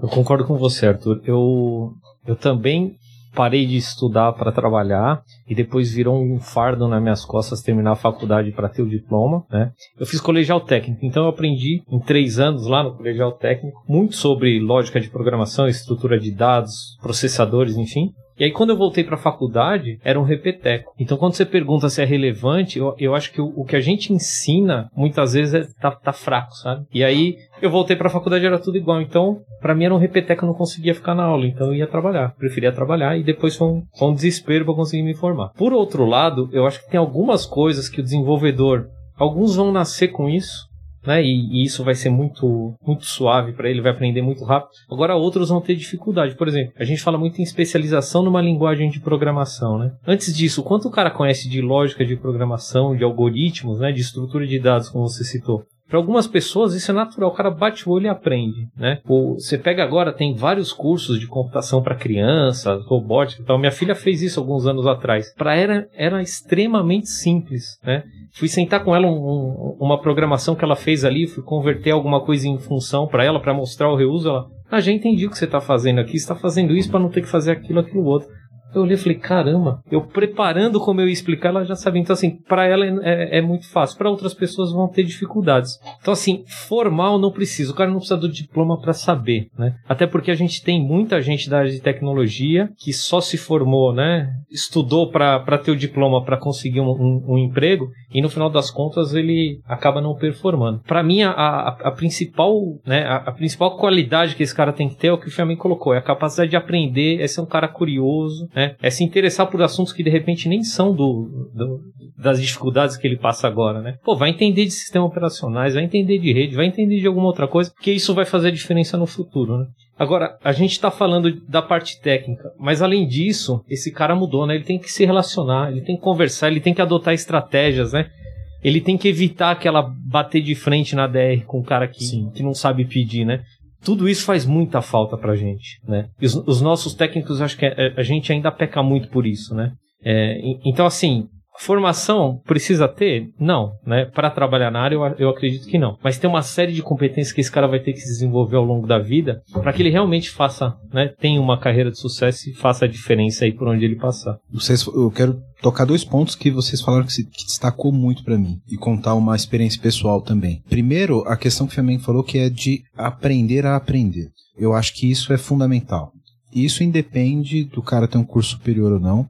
Eu concordo com você, Arthur. Eu, eu também parei de estudar para trabalhar e depois virou um fardo nas minhas costas terminar a faculdade para ter o diploma, né? Eu fiz colegial técnico, então eu aprendi em três anos lá no colegial técnico muito sobre lógica de programação, estrutura de dados, processadores, enfim. E aí, quando eu voltei para a faculdade, era um repeteco. Então, quando você pergunta se é relevante, eu, eu acho que o, o, que a gente ensina, muitas vezes, é, tá, tá fraco, sabe? E aí, eu voltei para a faculdade, era tudo igual. Então, para mim, era um repeteco, eu não conseguia ficar na aula. Então, eu ia trabalhar. Preferia trabalhar e depois foi um, foi um desespero para conseguir me formar. Por outro lado, eu acho que tem algumas coisas que o desenvolvedor, alguns vão nascer com isso, né? E, e, isso vai ser muito, muito suave para ele, vai aprender muito rápido. Agora outros vão ter dificuldade. Por exemplo, a gente fala muito em especialização numa linguagem de programação, né? Antes disso, quanto o cara conhece de lógica de programação, de algoritmos, né? De estrutura de dados, como você citou? Para algumas pessoas isso é natural, o cara bate o olho e aprende, né? você pega agora, tem vários cursos de computação para criança, robótica e tal. Minha filha fez isso alguns anos atrás. Para ela era extremamente simples, né? Fui sentar com ela um, um, uma programação que ela fez ali, fui converter alguma coisa em função para ela, para mostrar o reuso. Ela, ah, já entendi o que você está fazendo aqui, está fazendo isso para não ter que fazer aquilo, aquilo outro. Eu olhei e falei, caramba, eu preparando como eu ia explicar, ela já sabia. Então, assim, para ela é, é, muito fácil. Para outras pessoas vão ter dificuldades. Então, assim, formal não precisa. O cara não precisa do diploma para saber, né? Até porque a gente tem muita gente da área de tecnologia que só se formou, né? Estudou para ter o diploma para conseguir um, um, um, emprego e no final das contas ele acaba não performando. Para mim, a, a, a, principal, né? A, a, principal qualidade que esse cara tem que ter é o que o Fiamin colocou: é a capacidade de aprender, é ser um cara curioso, né? Né? É se interessar por assuntos que de repente nem são do, do, das dificuldades que ele passa agora, né? Pô, vai entender de sistemas operacionais, vai entender de rede, vai entender de alguma outra coisa, porque isso vai fazer a diferença no futuro, né? Agora, a gente está falando da parte técnica, mas além disso, esse cara mudou, né? Ele tem que se relacionar, ele tem que conversar, ele tem que adotar estratégias, né? Ele tem que evitar aquela bater de frente na DR com o cara que, que não sabe pedir, né? Tudo isso faz muita falta pra gente, né? Os, os nossos técnicos, acho que a, é, a, gente ainda peca muito por isso, né? É, então, assim, Formação precisa ter? Não, né? Para trabalhar na área, eu, eu acredito que não. Mas tem uma série de competências que esse cara vai ter que se desenvolver ao longo da vida para que ele realmente faça, né? Tenha uma carreira de sucesso e faça a diferença aí por onde ele passar. Vocês, eu quero tocar dois pontos que vocês falaram que, se, que destacou muito para mim e contar uma experiência pessoal também. Primeiro, a questão que o Flamengo falou que é de aprender a aprender. Eu acho que isso é fundamental. Isso independe do cara ter um curso superior ou não.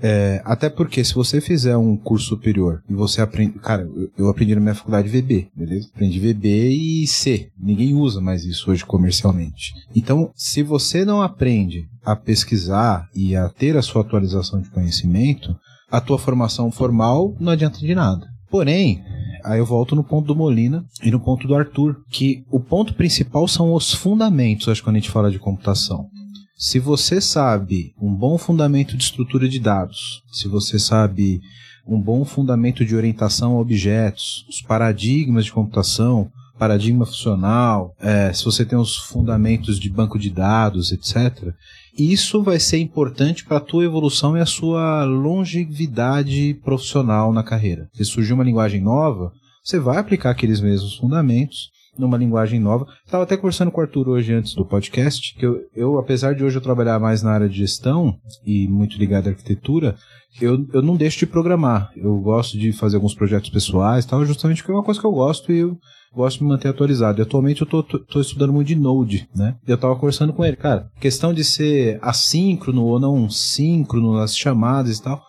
É, até porque se você fizer um curso superior e você aprende. Cara, eu aprendi na minha faculdade VB, beleza? Aprendi VB e C. Ninguém usa mais isso hoje comercialmente. Então, se você não aprende a pesquisar e a ter a sua atualização de conhecimento, a tua formação formal não adianta de nada. Porém, aí eu volto no ponto do Molina e no ponto do Arthur, que o ponto principal são os fundamentos, acho que quando a gente fala de computação. Se você sabe um bom fundamento de estrutura de dados, se você sabe um bom fundamento de orientação a objetos, os paradigmas de computação, paradigma funcional, é, se você tem os fundamentos de banco de dados, etc., isso vai ser importante para a tua evolução e a sua longevidade profissional na carreira. Se surgir uma linguagem nova, você vai aplicar aqueles mesmos fundamentos numa linguagem nova. Estava até conversando com o Arthur hoje antes do podcast, que eu, eu, apesar de hoje eu trabalhar mais na área de gestão e muito ligado à arquitetura, eu, eu não deixo de programar. Eu gosto de fazer alguns projetos pessoais tal, justamente porque é uma coisa que eu gosto e eu gosto de me manter atualizado. E atualmente eu tô, estudando muito de Node, né? Eu tava conversando com ele, cara, questão de ser assíncrono ou não síncrono nas chamadas e tal.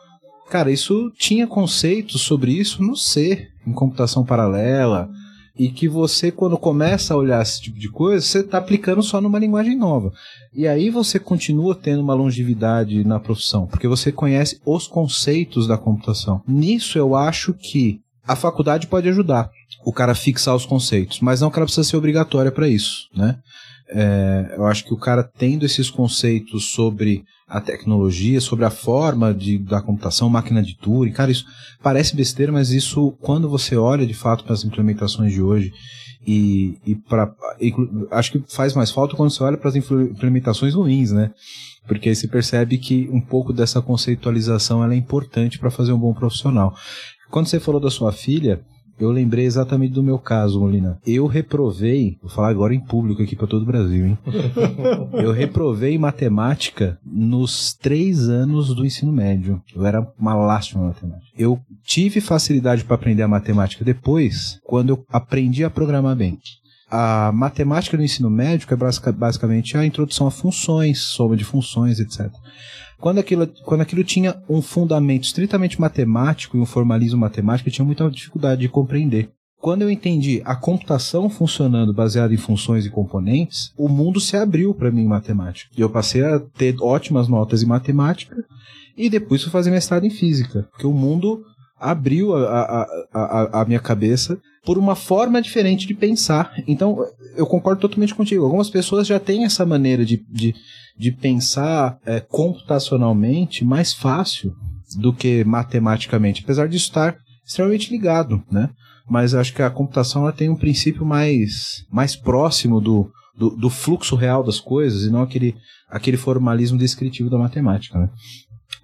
Cara, isso tinha conceitos sobre isso no C, em computação paralela, e que você, quando começa a olhar esse tipo de coisa, você está aplicando só numa linguagem nova. E aí você continua tendo uma longevidade na profissão, porque você conhece os conceitos da computação. Nisso eu acho que a faculdade pode ajudar o cara a fixar os conceitos, mas não que ela precisa ser obrigatória para isso, né? É, eu acho que o cara tendo esses conceitos sobre a tecnologia, sobre a forma de, da computação, máquina de Turing. Cara, isso parece besteira, mas isso, quando você olha de fato para as implementações de hoje, e, e. Acho que faz mais falta quando você olha para as implementações ruins, né? Porque aí você percebe que um pouco dessa conceitualização é importante para fazer um bom profissional. Quando você falou da sua filha, eu lembrei exatamente do meu caso, Molina. Eu reprovei, vou falar agora em público aqui para todo o Brasil, hein? eu reprovei matemática nos três anos do ensino médio. Eu era uma lástima em matemática. Eu tive facilidade para aprender a matemática depois, quando eu aprendi a programar bem. A matemática do ensino médio é basicamente a introdução a funções, soma de funções, etc. Quando aquilo, quando aquilo tinha um fundamento estritamente matemático e um formalismo matemático, eu tinha muita dificuldade de compreender. Quando eu entendi a computação funcionando baseada em funções e componentes, o mundo se abriu para mim em matemática. E eu passei a ter ótimas notas em matemática e depois fui fazer mestrado em física, porque o mundo abriu a, a, a, a minha cabeça por uma forma diferente de pensar. Então, eu concordo totalmente contigo. Algumas pessoas já têm essa maneira de, de, de pensar é, computacionalmente mais fácil do que matematicamente, apesar de estar extremamente ligado, né? Mas acho que a computação ela tem um princípio mais, mais próximo do, do, do fluxo real das coisas e não aquele, aquele formalismo descritivo da matemática, né?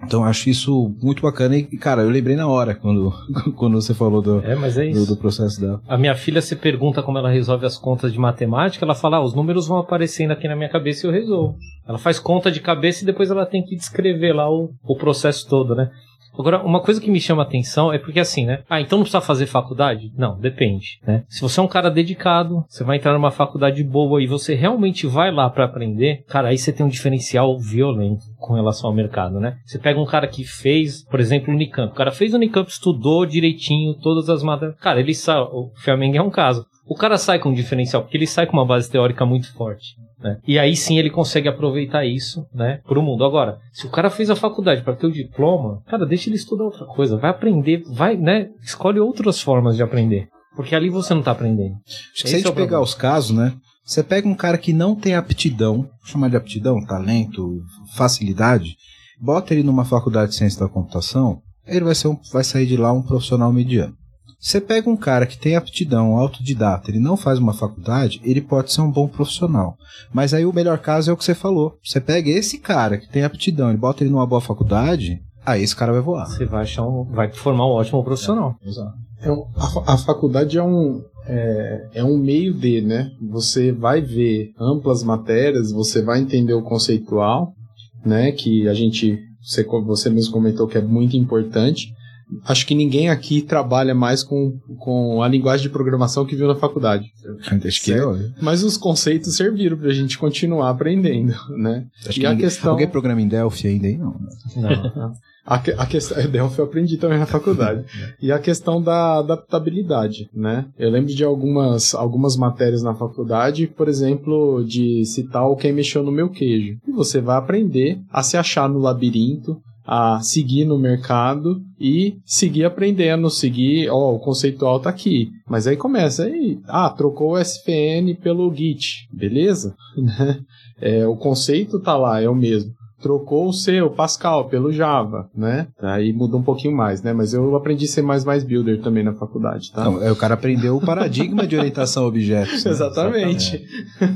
Então acho isso muito bacana e, cara, eu lembrei na hora quando, quando você falou do, é, é do, do, processo dela. A minha filha se pergunta como ela resolve as contas de matemática, ela fala, ah, os números vão aparecendo aqui na minha cabeça e eu resolvo. Ela faz conta de cabeça e depois ela tem que descrever lá o, o processo todo, né? Agora, uma coisa que me chama a atenção é porque assim, né? Ah, então não precisa fazer faculdade? Não, depende, né? Se você é um cara dedicado, você vai entrar numa faculdade boa e você realmente vai lá para aprender, cara, aí você tem um diferencial violento com relação ao mercado, né? Você pega um cara que fez, por exemplo, o Unicamp. O cara fez o Unicamp, estudou direitinho todas as matérias. Cara, ele sabe, o Flamengo é um caso. O cara sai com um diferencial, porque ele sai com uma base teórica muito forte. Né? E aí sim ele consegue aproveitar isso né, para o mundo. Agora, se o cara fez a faculdade para ter o diploma, cara, deixa ele estudar outra coisa, vai aprender, vai, né? Escolhe outras formas de aprender. Porque ali você não está aprendendo. Acho que se a gente é pegar os casos, né? Você pega um cara que não tem aptidão, vou chamar de aptidão, talento, facilidade, bota ele numa faculdade de ciência da computação, ele vai, ser um, vai sair de lá um profissional mediano. Você pega um cara que tem aptidão, autodidata, ele não faz uma faculdade, ele pode ser um bom profissional. Mas aí o melhor caso é o que você falou. Você pega esse cara que tem aptidão e bota ele numa boa faculdade, aí esse cara vai voar. Você vai, achar um, vai formar um ótimo profissional. É, exato. É um, a, a, faculdade é um, é, é, um meio de, né? Você vai ver amplas matérias, você vai entender o conceitual, né? Que a gente, você, você mesmo comentou que é muito importante acho que ninguém aqui trabalha mais com, com a linguagem de programação que viu na faculdade. Acho que eu. Mas os conceitos serviram para a gente continuar aprendendo, né? Acho e que a ninguém, questão... alguém programa em Delphi ainda aí? Não. Não. A, a questão, Delphi eu aprendi também na faculdade. e a questão da adaptabilidade, né? Eu lembro de algumas, algumas matérias na faculdade, por exemplo, de citar o quem mexeu no meu queijo. E você vai aprender a se achar no labirinto, a seguir no mercado e seguir aprendendo, seguir, ó, o conceitual tá aqui. Mas aí começa, aí, ah, trocou o SPN pelo Git, beleza? é, o conceito tá lá, é o mesmo. Trocou o seu Pascal pelo Java, né? Aí muda um pouquinho mais, né? Mas eu aprendi C++ Builder também na faculdade, tá? Não, é, o cara aprendeu o paradigma de orientação a objetos. Né? Exatamente.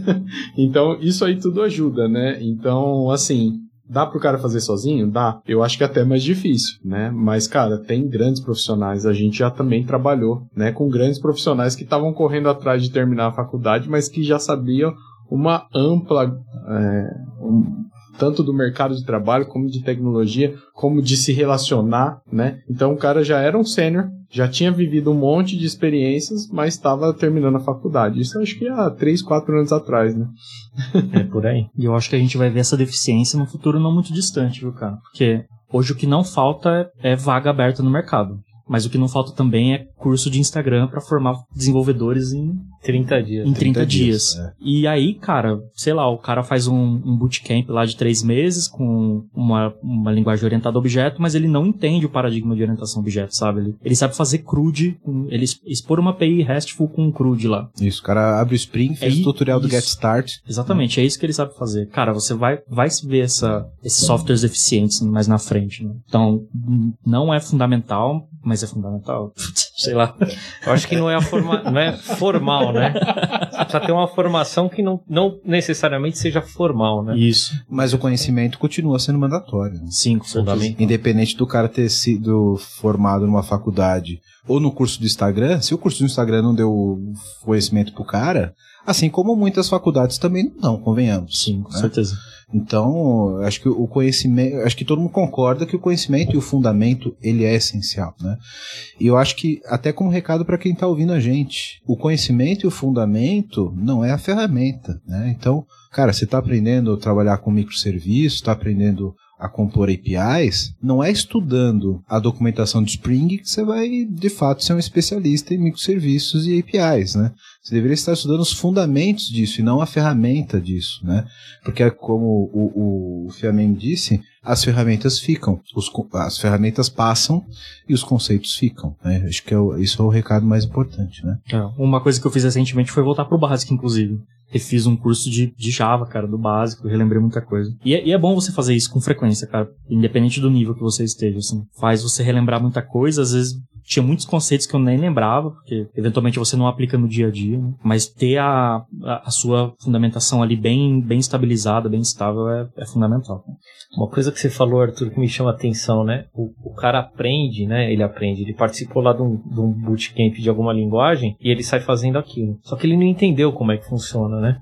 então, isso aí tudo ajuda, né? Então, assim, Dá pro cara fazer sozinho? Dá. Eu acho que é até mais difícil, né? Mas, cara, tem grandes profissionais. A gente já também trabalhou, né? Com grandes profissionais que estavam correndo atrás de terminar a faculdade, mas que já sabiam uma ampla. É, um, tanto do mercado de trabalho, como de tecnologia, como de se relacionar, né? Então o cara já era um sênior, já tinha vivido um monte de experiências, mas estava terminando a faculdade. Isso acho que há 3, 4 anos atrás, né? É por aí. E eu acho que a gente vai ver essa deficiência no futuro não muito distante, viu, cara? Porque hoje o que não falta é vaga aberta no mercado. Mas o que não falta também é curso de Instagram para formar desenvolvedores em 30 dias. Em 30, 30 dias. dias. É. E aí, cara, sei lá, o cara faz um, um bootcamp lá de três meses com uma, uma linguagem orientada a objeto, mas ele não entende o paradigma de orientação a objeto, sabe? Ele, ele sabe fazer CRUD, ele expor uma API RESTful com um CRUD lá. Isso, o cara abre o Spring, fez é o tutorial isso. do Get Start. Exatamente, é isso que ele sabe fazer. Cara, você vai, vai ver essa, esses softwares eficientes mais na frente. Né? Então, não é fundamental, mas é fundamental. Sei lá. Eu acho que não é, a forma, não é formal, né? Precisa ter uma formação que não, não necessariamente seja formal, né? Isso. Mas o conhecimento continua sendo mandatório. Né? Sim, com certeza. Independente do cara ter sido formado numa faculdade ou no curso do Instagram, se o curso do Instagram não deu conhecimento pro cara, assim como muitas faculdades também não convenhamos. Sim, com né? certeza. Então, acho que o conhecimento, acho que todo mundo concorda que o conhecimento e o fundamento, ele é essencial, né? E eu acho que até como recado para quem está ouvindo a gente, o conhecimento e o fundamento não é a ferramenta, né? Então, cara, você está aprendendo a trabalhar com microserviços, está aprendendo a compor APIs, não é estudando a documentação de Spring que você vai, de fato, ser um especialista em microserviços e APIs, né? Você deveria estar estudando os fundamentos disso e não a ferramenta disso, né? Porque, como o, o, o Fiamen disse, as ferramentas ficam, os, as ferramentas passam e os conceitos ficam, né? Acho que é o, isso é o recado mais importante, né? É, uma coisa que eu fiz recentemente foi voltar para o básico, inclusive refiz um curso de, de Java, cara, do básico, relembrei muita coisa. E é, e é, bom você fazer isso com frequência, cara, independente do nível que você esteja, assim. Faz você relembrar muita coisa, às vezes tinha muitos conceitos que eu nem lembrava, porque eventualmente você não aplica no dia a dia, né? mas ter a, a, a, sua fundamentação ali bem, bem estabilizada, bem estável é, é, fundamental. Uma coisa que você falou, Arthur, que me chama a atenção, né? O, o cara aprende, né? Ele aprende, ele participou lá de um, de um bootcamp de alguma linguagem e ele sai fazendo aquilo. Só que ele não entendeu como é que funciona, né?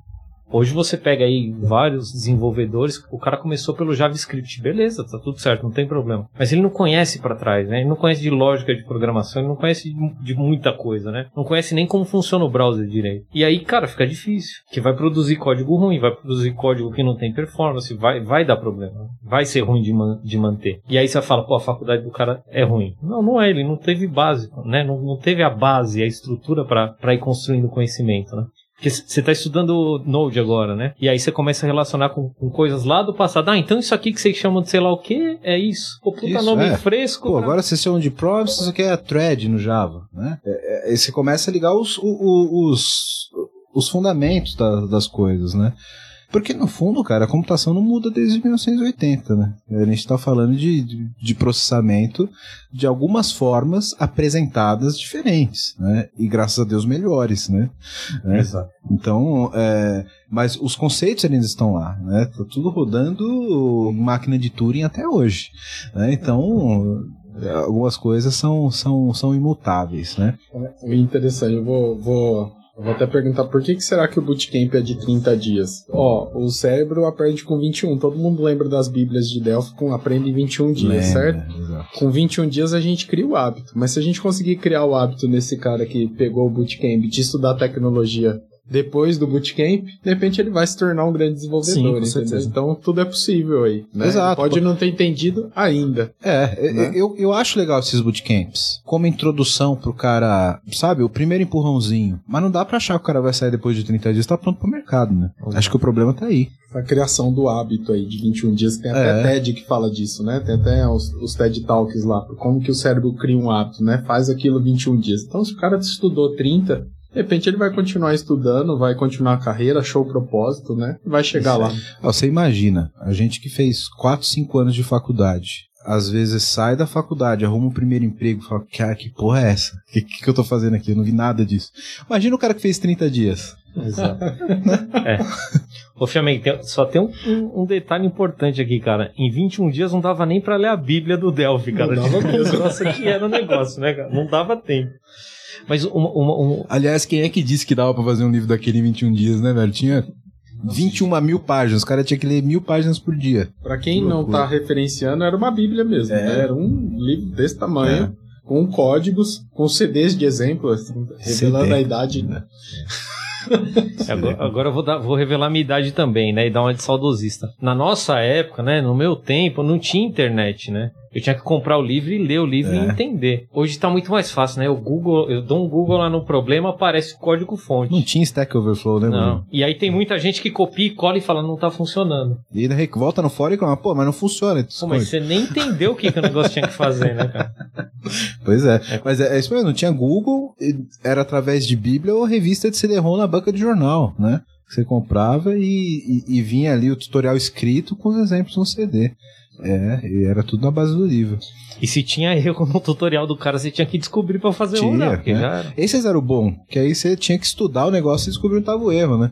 Hoje você pega aí vários desenvolvedores, o cara começou pelo JavaScript, beleza, tá tudo certo, não tem problema. Mas ele não conhece para trás, né? Ele não conhece de lógica de programação, ele não conhece de, muita coisa, né? Não conhece nem como funciona o browser direito. E aí, cara, fica difícil. Que vai produzir código ruim, vai produzir código que não tem performance, vai, vai dar problema. Vai ser ruim de, man, de manter. E aí você fala, pô, a faculdade do cara é ruim. Não, não é, ele não teve base, né? Não, não teve a base, a estrutura para ir construindo conhecimento, né? Porque você está estudando Node agora, né? E aí você começa a relacionar com, com, coisas lá do passado. Ah, então isso aqui que vocês chamam de sei lá o que é isso. Pô, puta isso, nome é. fresco. Pô, agora vocês chamam de promise, isso aqui é thread no Java, né? É, é, você começa a ligar os, os, os, os fundamentos das, das coisas, né? Porque, no fundo, cara, a computação não muda desde 1980, né? A gente está falando de, de, de, processamento de algumas formas apresentadas diferentes, né? E, graças a Deus, melhores, né? É. Exato. Então, é, mas os conceitos ainda estão lá, né? Tá tudo rodando máquina de Turing até hoje, né? Então algumas coisas são, são, são imutáveis, né? É interessante, eu vou, vou eu vou até perguntar por que, que será que o bootcamp é de 30 dias? Ó, o cérebro aprende com 21. Todo mundo lembra das bíblias de Delphi com aprende em 21 dias, Lembra, certo? Exato. Com 21 dias a gente cria o hábito. Mas se a gente conseguir criar o hábito nesse cara que pegou o bootcamp de estudar tecnologia depois do bootcamp, de repente ele vai se tornar um grande desenvolvedor, Sim, entendeu? Então tudo é possível aí. Né? Exato. Pode não ter entendido ainda. É, né? eu, eu acho legal esses bootcamps. Como introdução pro cara, sabe, o primeiro empurrãozinho. Mas não dá pra achar que o cara vai sair depois de 30 dias, tá pronto pro mercado, né? Uhum. Acho que o problema tá aí. A criação do hábito aí de 21 dias, tem até é. TED que fala disso, né? Tem até os, os TED Talks lá, como que o cérebro cria um hábito, né? Faz aquilo 21 dias. Então se o cara estudou 30, de repente ele vai continuar estudando, vai continuar a carreira, achou o propósito, né? Vai chegar lá. Você imagina, a gente que fez 4, 5 anos de faculdade, às vezes sai da faculdade, arruma um primeiro emprego e fala, cara, que porra é essa? O que, que, que, eu tô fazendo aqui? Eu não vi nada disso. Imagina o cara que fez 30 dias. Exato. é. Ô, Fiamém, só tem um, um, um, detalhe importante aqui, cara. Em 21 dias não dava nem para ler a Bíblia do Delphi, cara. Não dava mesmo. Nossa, que era o negócio, né, cara? Não dava tempo. Mas uma, uma, uma... Aliás, quem é que disse que dava pra fazer um livro daquele em 21 dias, né, velho? Tinha 21 mil páginas. Os caras tinham que ler mil páginas por dia. Pra quem que não tá referenciando, era uma bíblia mesmo. É. Né? Era um livro desse tamanho. É. Com códigos, com CDs de exemplo, assim, revelando CD. a idade. Né? agora, agora eu vou, dar, vou revelar minha idade também, né? E dar uma de saudosista. Na nossa época, né? No meu tempo, não tinha internet, né? Eu tinha que comprar o livro e ler o livro é. e entender. Hoje está muito mais fácil, né? O Google, eu dou um Google lá no problema, aparece o código fonte. Não tinha Stack Overflow, né, Não. E aí tem muita gente que copia e cola e fala, não tá funcionando. E daí volta no fórum e fala, pô, mas não funciona. Pô, mas você nem entendeu o que, que o negócio tinha que fazer, né, cara? Pois é. é. Mas é, é, isso mesmo, não tinha Google, era através de Bíblia ou revista de CD-ROM na banca de jornal, né? Você comprava e, e, e vinha ali o tutorial escrito com os exemplos no CD. É, e era tudo na base do livro. E se tinha erro no tutorial do cara, você tinha que descobrir para fazer tinha, um, né? Porque né? já era. Esses eram o bom, que aí você tinha que estudar o negócio e descobrir onde tava o erro, né?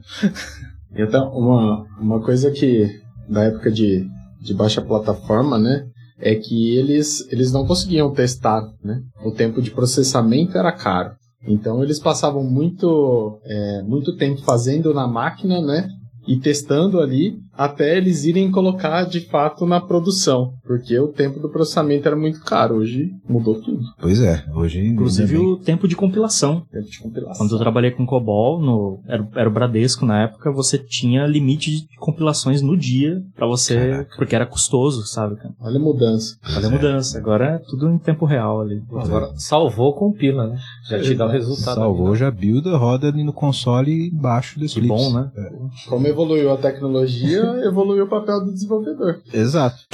Então, uma, uma coisa que, da época de, de baixa plataforma, né? É que eles, eles não conseguiam testar, né? O tempo de processamento era caro. Então eles passavam muito, é, muito tempo fazendo na máquina, né? E testando ali até eles irem colocar de fato na produção, porque o tempo do processamento era muito caro, hoje mudou tudo. Pois é, hoje inclusive o tempo de compilação. Tempo de compilação. Quando eu trabalhei com COBOL, no era, era o Bradesco na época, você tinha limite de compilações no dia para você, Caraca. porque era custoso, sabe? Cara? Olha a mudança. Olha a mudança. Agora é tudo em tempo real ali. Agora salvou compila, né? Já te dá o resultado. Salvou, já builda, roda ali no console embaixo desse Que bom, né? É. Como evoluiu a tecnologia, evoluiu o papel do desenvolvedor. Exato.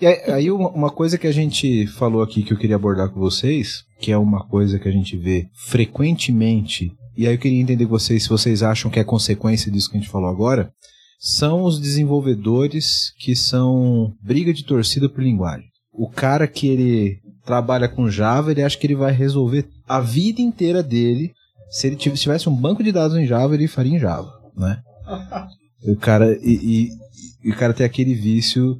E aí, uma coisa que a gente falou aqui que eu queria abordar com vocês, que é uma coisa que a gente vê frequentemente, e aí eu queria entender com vocês se vocês acham que é consequência disso que a gente falou agora, são os desenvolvedores que são briga de torcida por linguagem. O cara que ele trabalha com Java, ele acha que ele vai resolver a vida inteira dele. Se ele tivesse um banco de dados em Java, ele faria em Java, né? o cara e, e, e o cara tem aquele vício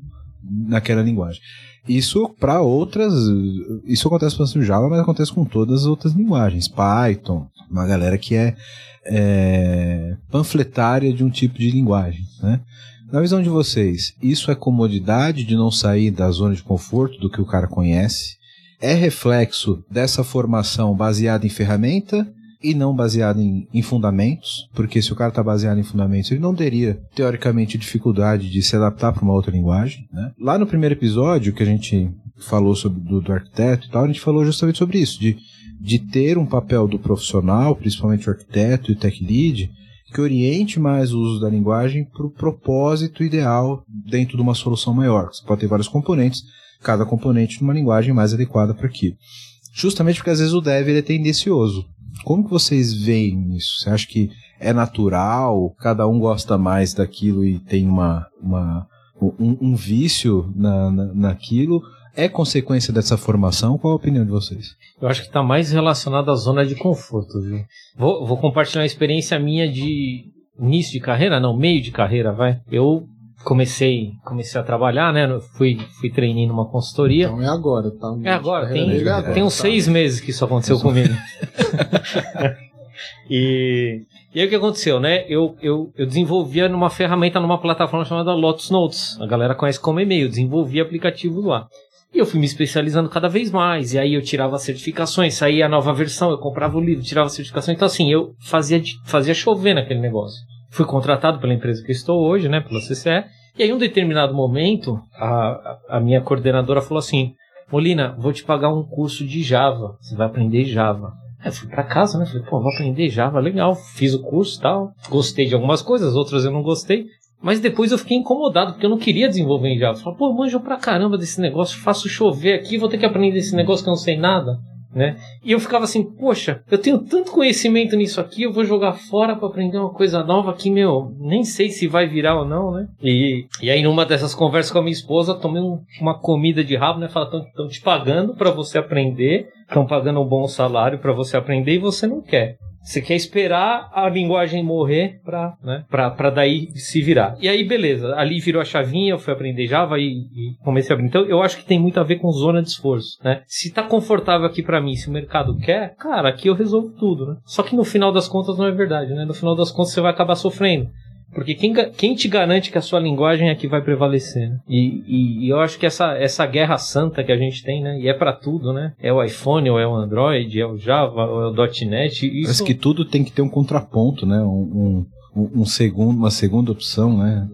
naquela linguagem. Isso para outras. Isso acontece bastante no Java, mas acontece com todas as outras linguagens. Python, uma galera que é, é panfletária de um tipo de linguagem. Né? Na visão de vocês, isso é comodidade de não sair da zona de conforto do que o cara conhece? É reflexo dessa formação baseada em ferramenta e não baseada em, em fundamentos? Porque se o cara está baseado em fundamentos, ele não teria, teoricamente, dificuldade de se adaptar para uma outra linguagem. Né? Lá no primeiro episódio que a gente falou sobre do, do arquiteto e tal, a gente falou justamente sobre isso, de, de ter um papel do profissional, principalmente o arquiteto e o tech lead, que oriente mais o uso da linguagem para o propósito ideal dentro de uma solução maior. Você pode ter vários componentes, cada componente numa linguagem mais adequada para aquilo. Justamente porque às vezes o dev ele é tendencioso. Como que vocês veem isso? Você acha que é natural? Cada um gosta mais daquilo e tem uma, uma um, um vício na, na, naquilo? É consequência dessa formação? Qual a opinião de vocês? Eu acho que está mais relacionado à zona de conforto, viu? Vou, vou compartilhar uma experiência minha de início de carreira, não, meio de carreira, vai. Eu comecei comecei a trabalhar, né? Fui, fui treinando numa consultoria. Então é agora, tá? É agora, tem, tem uns tá. seis meses que isso aconteceu isso. comigo. e, e aí o que aconteceu, né? Eu, eu, eu desenvolvia numa ferramenta, numa plataforma chamada Lotus Notes. A galera conhece como e-mail, desenvolvia aplicativos lá. E eu fui me especializando cada vez mais. E aí eu tirava certificações, saía a nova versão, eu comprava o livro, tirava certificações. Então, assim, eu fazia, fazia chover naquele negócio. Fui contratado pela empresa que estou hoje, né, pela CCE. E aí, em um determinado momento, a, a minha coordenadora falou assim: Molina, vou te pagar um curso de Java. Você vai aprender Java. Eu fui pra casa, né? Falei, pô, vou aprender Java, legal. Fiz o curso e tal. Gostei de algumas coisas, outras eu não gostei. Mas depois eu fiquei incomodado, porque eu não queria desenvolver em Java. Falei, pô, manjo pra caramba desse negócio, faço chover aqui, vou ter que aprender esse negócio que eu não sei nada. Né? E eu ficava assim, poxa, eu tenho tanto conhecimento nisso aqui, eu vou jogar fora para aprender uma coisa nova que, meu, nem sei se vai virar ou não, né? E, e aí, numa dessas conversas com a minha esposa, tomei um, uma comida de rabo, né? Fala, estão te pagando para você aprender, estão pagando um bom salário para você aprender e você não quer. Você quer esperar a linguagem morrer pra, né, pra, pra daí se virar. E aí, beleza. Ali virou a chavinha, eu fui aprender Java e, e comecei a abrir. Então, eu acho que tem muito a ver com zona de esforço, né? Se tá confortável aqui para mim, se o mercado quer, cara, aqui eu resolvo tudo, né? Só que no final das contas não é verdade, né? No final das contas você vai acabar sofrendo. Porque quem, quem te garante que a sua linguagem é que vai prevalecer? Né? E, e, e, eu acho que essa, essa guerra santa que a gente tem, né? E é para tudo, né? É o iPhone, ou é o Android, é o Java, ou é o .NET. Isso... Parece que tudo tem que ter um contraponto, né? Um, um, um segundo, uma segunda opção, né?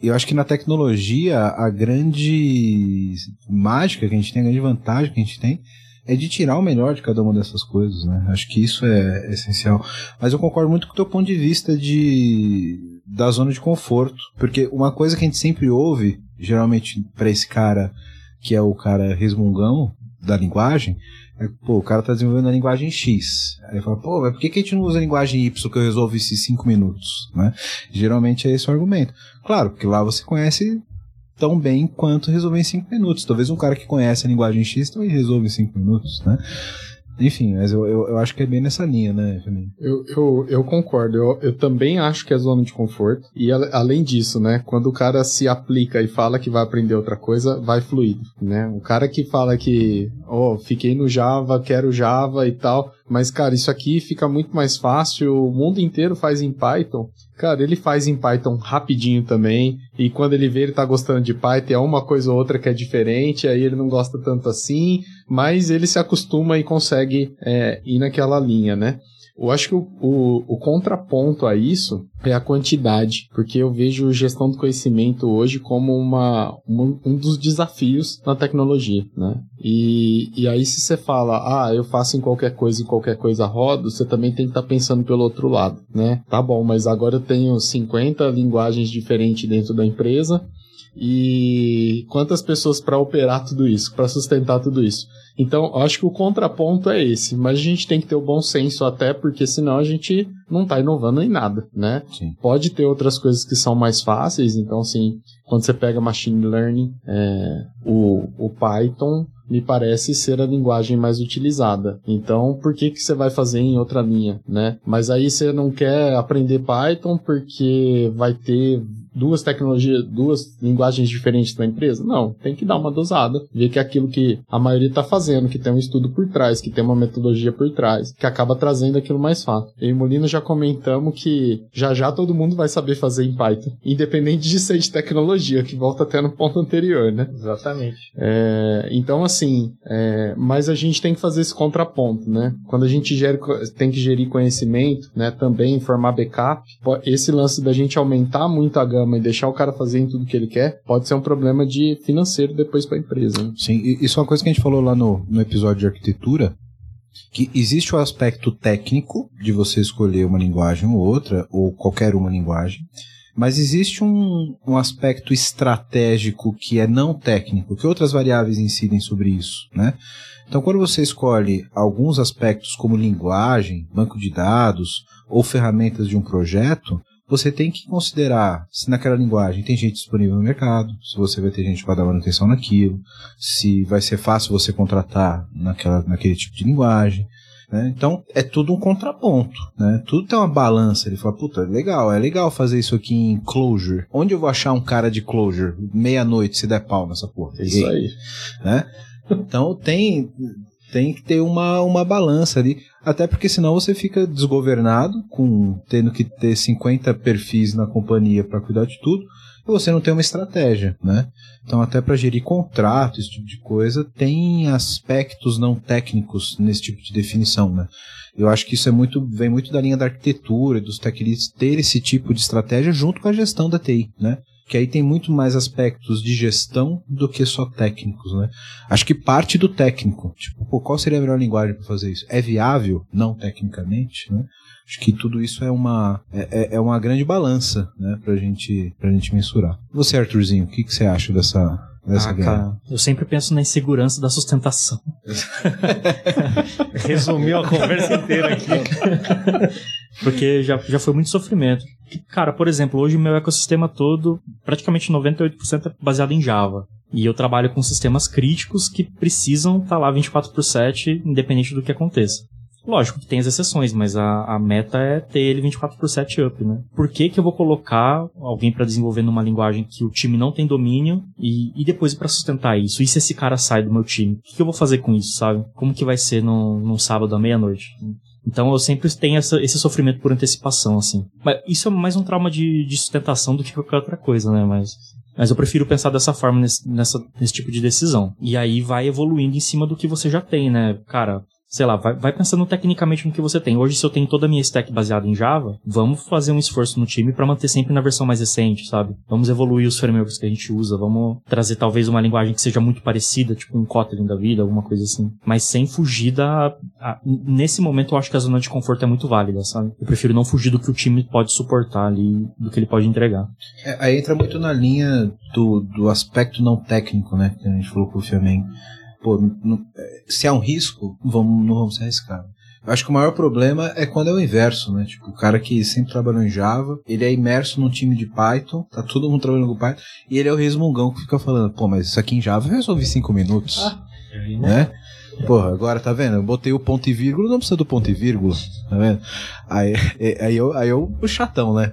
Eu acho que na tecnologia a grande mágica que a gente tem, a grande vantagem que a gente tem é de tirar o melhor de cada uma dessas coisas, né? Acho que isso é essencial. Mas eu concordo muito com o teu ponto de vista de da zona de conforto, porque uma coisa que a gente sempre ouve, geralmente para esse cara que é o cara resmungão da linguagem, é, pô, o cara tá desenvolvendo a linguagem X. Aí fala, pô, mas por que, que a gente não usa a linguagem Y que eu resolvo isso em 5 minutos? Né? Geralmente é esse o argumento. Claro, porque lá você conhece tão bem quanto resolver em 5 minutos. Talvez um cara que conhece a linguagem X também resolve em 5 minutos, né? Enfim, mas eu, eu, eu, acho que é bem nessa linha, né, Eu, eu, eu concordo. Eu, eu também acho que é zona de conforto. E a, além disso, né, quando o cara se aplica e fala que vai aprender outra coisa, vai fluido, né? O cara que fala que, oh, fiquei no Java, quero Java e tal, mas, cara, isso aqui fica muito mais fácil, o mundo inteiro faz em Python. Cara, ele faz em Python rapidinho também, e quando ele vê ele tá gostando de Python, é uma coisa ou outra que é diferente, aí ele não gosta tanto assim, mas ele se acostuma e consegue é, ir naquela linha, né? Eu acho que o, o, o, contraponto a isso é a quantidade, porque eu vejo gestão do conhecimento hoje como uma, uma um dos desafios na tecnologia, né? E, e aí se você fala, ah, eu faço em qualquer coisa e qualquer coisa rodo, você também tem que estar tá pensando pelo outro lado, né? Tá bom, mas agora eu tenho 50 linguagens diferentes dentro da empresa, e quantas pessoas para operar tudo isso, para sustentar tudo isso. Então, acho que o contraponto é esse, mas a gente tem que ter o bom senso até, porque senão a gente não está inovando em nada, né? Sim. Pode ter outras coisas que são mais fáceis, então, assim, quando você pega machine learning, é, o, o Python me parece ser a linguagem mais utilizada. Então, por que, que você vai fazer em outra linha, né? Mas aí você não quer aprender Python porque vai ter duas tecnologias, duas linguagens diferentes da empresa? Não, tem que dar uma dosada, ver que é aquilo que a maioria está fazendo, que tem um estudo por trás, que tem uma metodologia por trás, que acaba trazendo aquilo mais fácil. Eu e Molino já comentamos que já já todo mundo vai saber fazer em Python, independente de ser de tecnologia, que volta até no ponto anterior, né? Exatamente. É, então, assim, é, mas a gente tem que fazer esse contraponto, né? Quando a gente gere, tem que gerir conhecimento, né? Também formar backup, esse lance da gente aumentar muito a gama e deixar o cara fazer tudo que ele quer, pode ser um problema de financeiro depois para a empresa. Né? Sim, isso é uma coisa que a gente falou lá no, no episódio de arquitetura, que existe o aspecto técnico de você escolher uma linguagem ou outra, ou qualquer uma linguagem, mas existe um, um aspecto estratégico que é não técnico, que outras variáveis incidem sobre isso, né? Então, quando você escolhe alguns aspectos como linguagem, banco de dados ou ferramentas de um projeto, você tem que considerar se naquela linguagem tem gente disponível no mercado, se você vai ter gente para dar manutenção naquilo, se vai ser fácil você contratar naquela, naquele tipo de linguagem. Né? Então é tudo um contraponto, né? Tudo tem uma balança. Ele fala, puta, legal, é legal fazer isso aqui em Clojure. Onde eu vou achar um cara de Clojure meia-noite se der pau nessa porra? É isso aí. Né? Então tem tem que ter uma, uma balança ali. Até porque senão você fica desgovernado, com tendo que ter 50 perfis na companhia para cuidar de tudo, e você não tem uma estratégia, né? Então, até para gerir contrato, esse tipo de coisa, tem aspectos não técnicos nesse tipo de definição, né? Eu acho que isso é muito, vem muito da linha da arquitetura e dos tech leads ter esse tipo de estratégia junto com a gestão da TI, né? que aí tem muito mais aspectos de gestão do que só técnicos, né? Acho que parte do técnico, tipo, pô, qual seria a melhor linguagem para fazer isso? É viável? Não tecnicamente, né? Acho que tudo isso é uma, é, é, é uma grande balança, né, pra gente, pra gente mensurar. Você, Arthurzinho, o que, que você acha dessa, dessa ah, guerra? Cara, eu sempre penso na insegurança da sustentação. Resumiu a conversa inteira aqui. Porque já, já foi muito sofrimento. Cara, por exemplo, hoje meu ecossistema todo, praticamente 98% é baseado em Java. E eu trabalho com sistemas críticos que precisam estar tá lá 24 por 7, independente do que aconteça. Lógico que tem as exceções, mas a, a meta é ter ele 24 por 7 up, né? Por que, que eu vou colocar alguém para desenvolver numa linguagem que o time não tem domínio e, e depois para sustentar isso? E se esse cara sai do meu time? O que, que eu vou fazer com isso, sabe? Como que vai ser num, num sábado à meia-noite? Então eu sempre tenho essa, esse sofrimento por antecipação, assim. Mas isso é mais um trauma de, de sustentação do que qualquer outra coisa, né? Mas, mas eu prefiro pensar dessa forma nesse, nessa, nesse tipo de decisão. E aí vai evoluindo em cima do que você já tem, né? Cara, sei lá, vai, vai, pensando tecnicamente no que você tem. Hoje, se eu tenho toda a minha stack baseada em Java, vamos fazer um esforço no time para manter sempre na versão mais recente, sabe? Vamos evoluir os frameworks que a gente usa, vamos trazer talvez uma linguagem que seja muito parecida, tipo um Kotlin da vida, alguma coisa assim. Mas sem fugir da... A, nesse momento, eu acho que a zona de conforto é muito válida, sabe? Eu prefiro não fugir do que o time pode suportar ali, do que ele pode entregar. É, aí entra muito na linha do, do aspecto não técnico, né? Que a gente falou com o Fiamen pô, não, é, se é um risco, vamos, não vamos se arriscar. Eu acho que o maior problema é quando é o inverso, né? Tipo, o cara que sempre trabalhou em Java, ele é imerso num time de Python, tá todo mundo trabalhando com Python, e ele é o resmungão que fica falando, pô, mas isso aqui em Java eu resolvi cinco minutos. Ah, né? Porra, agora tá vendo? Eu botei o ponto e vírgula, não precisa do ponto e vírgula, tá vendo? Aí, aí, eu, aí eu, o chatão, né?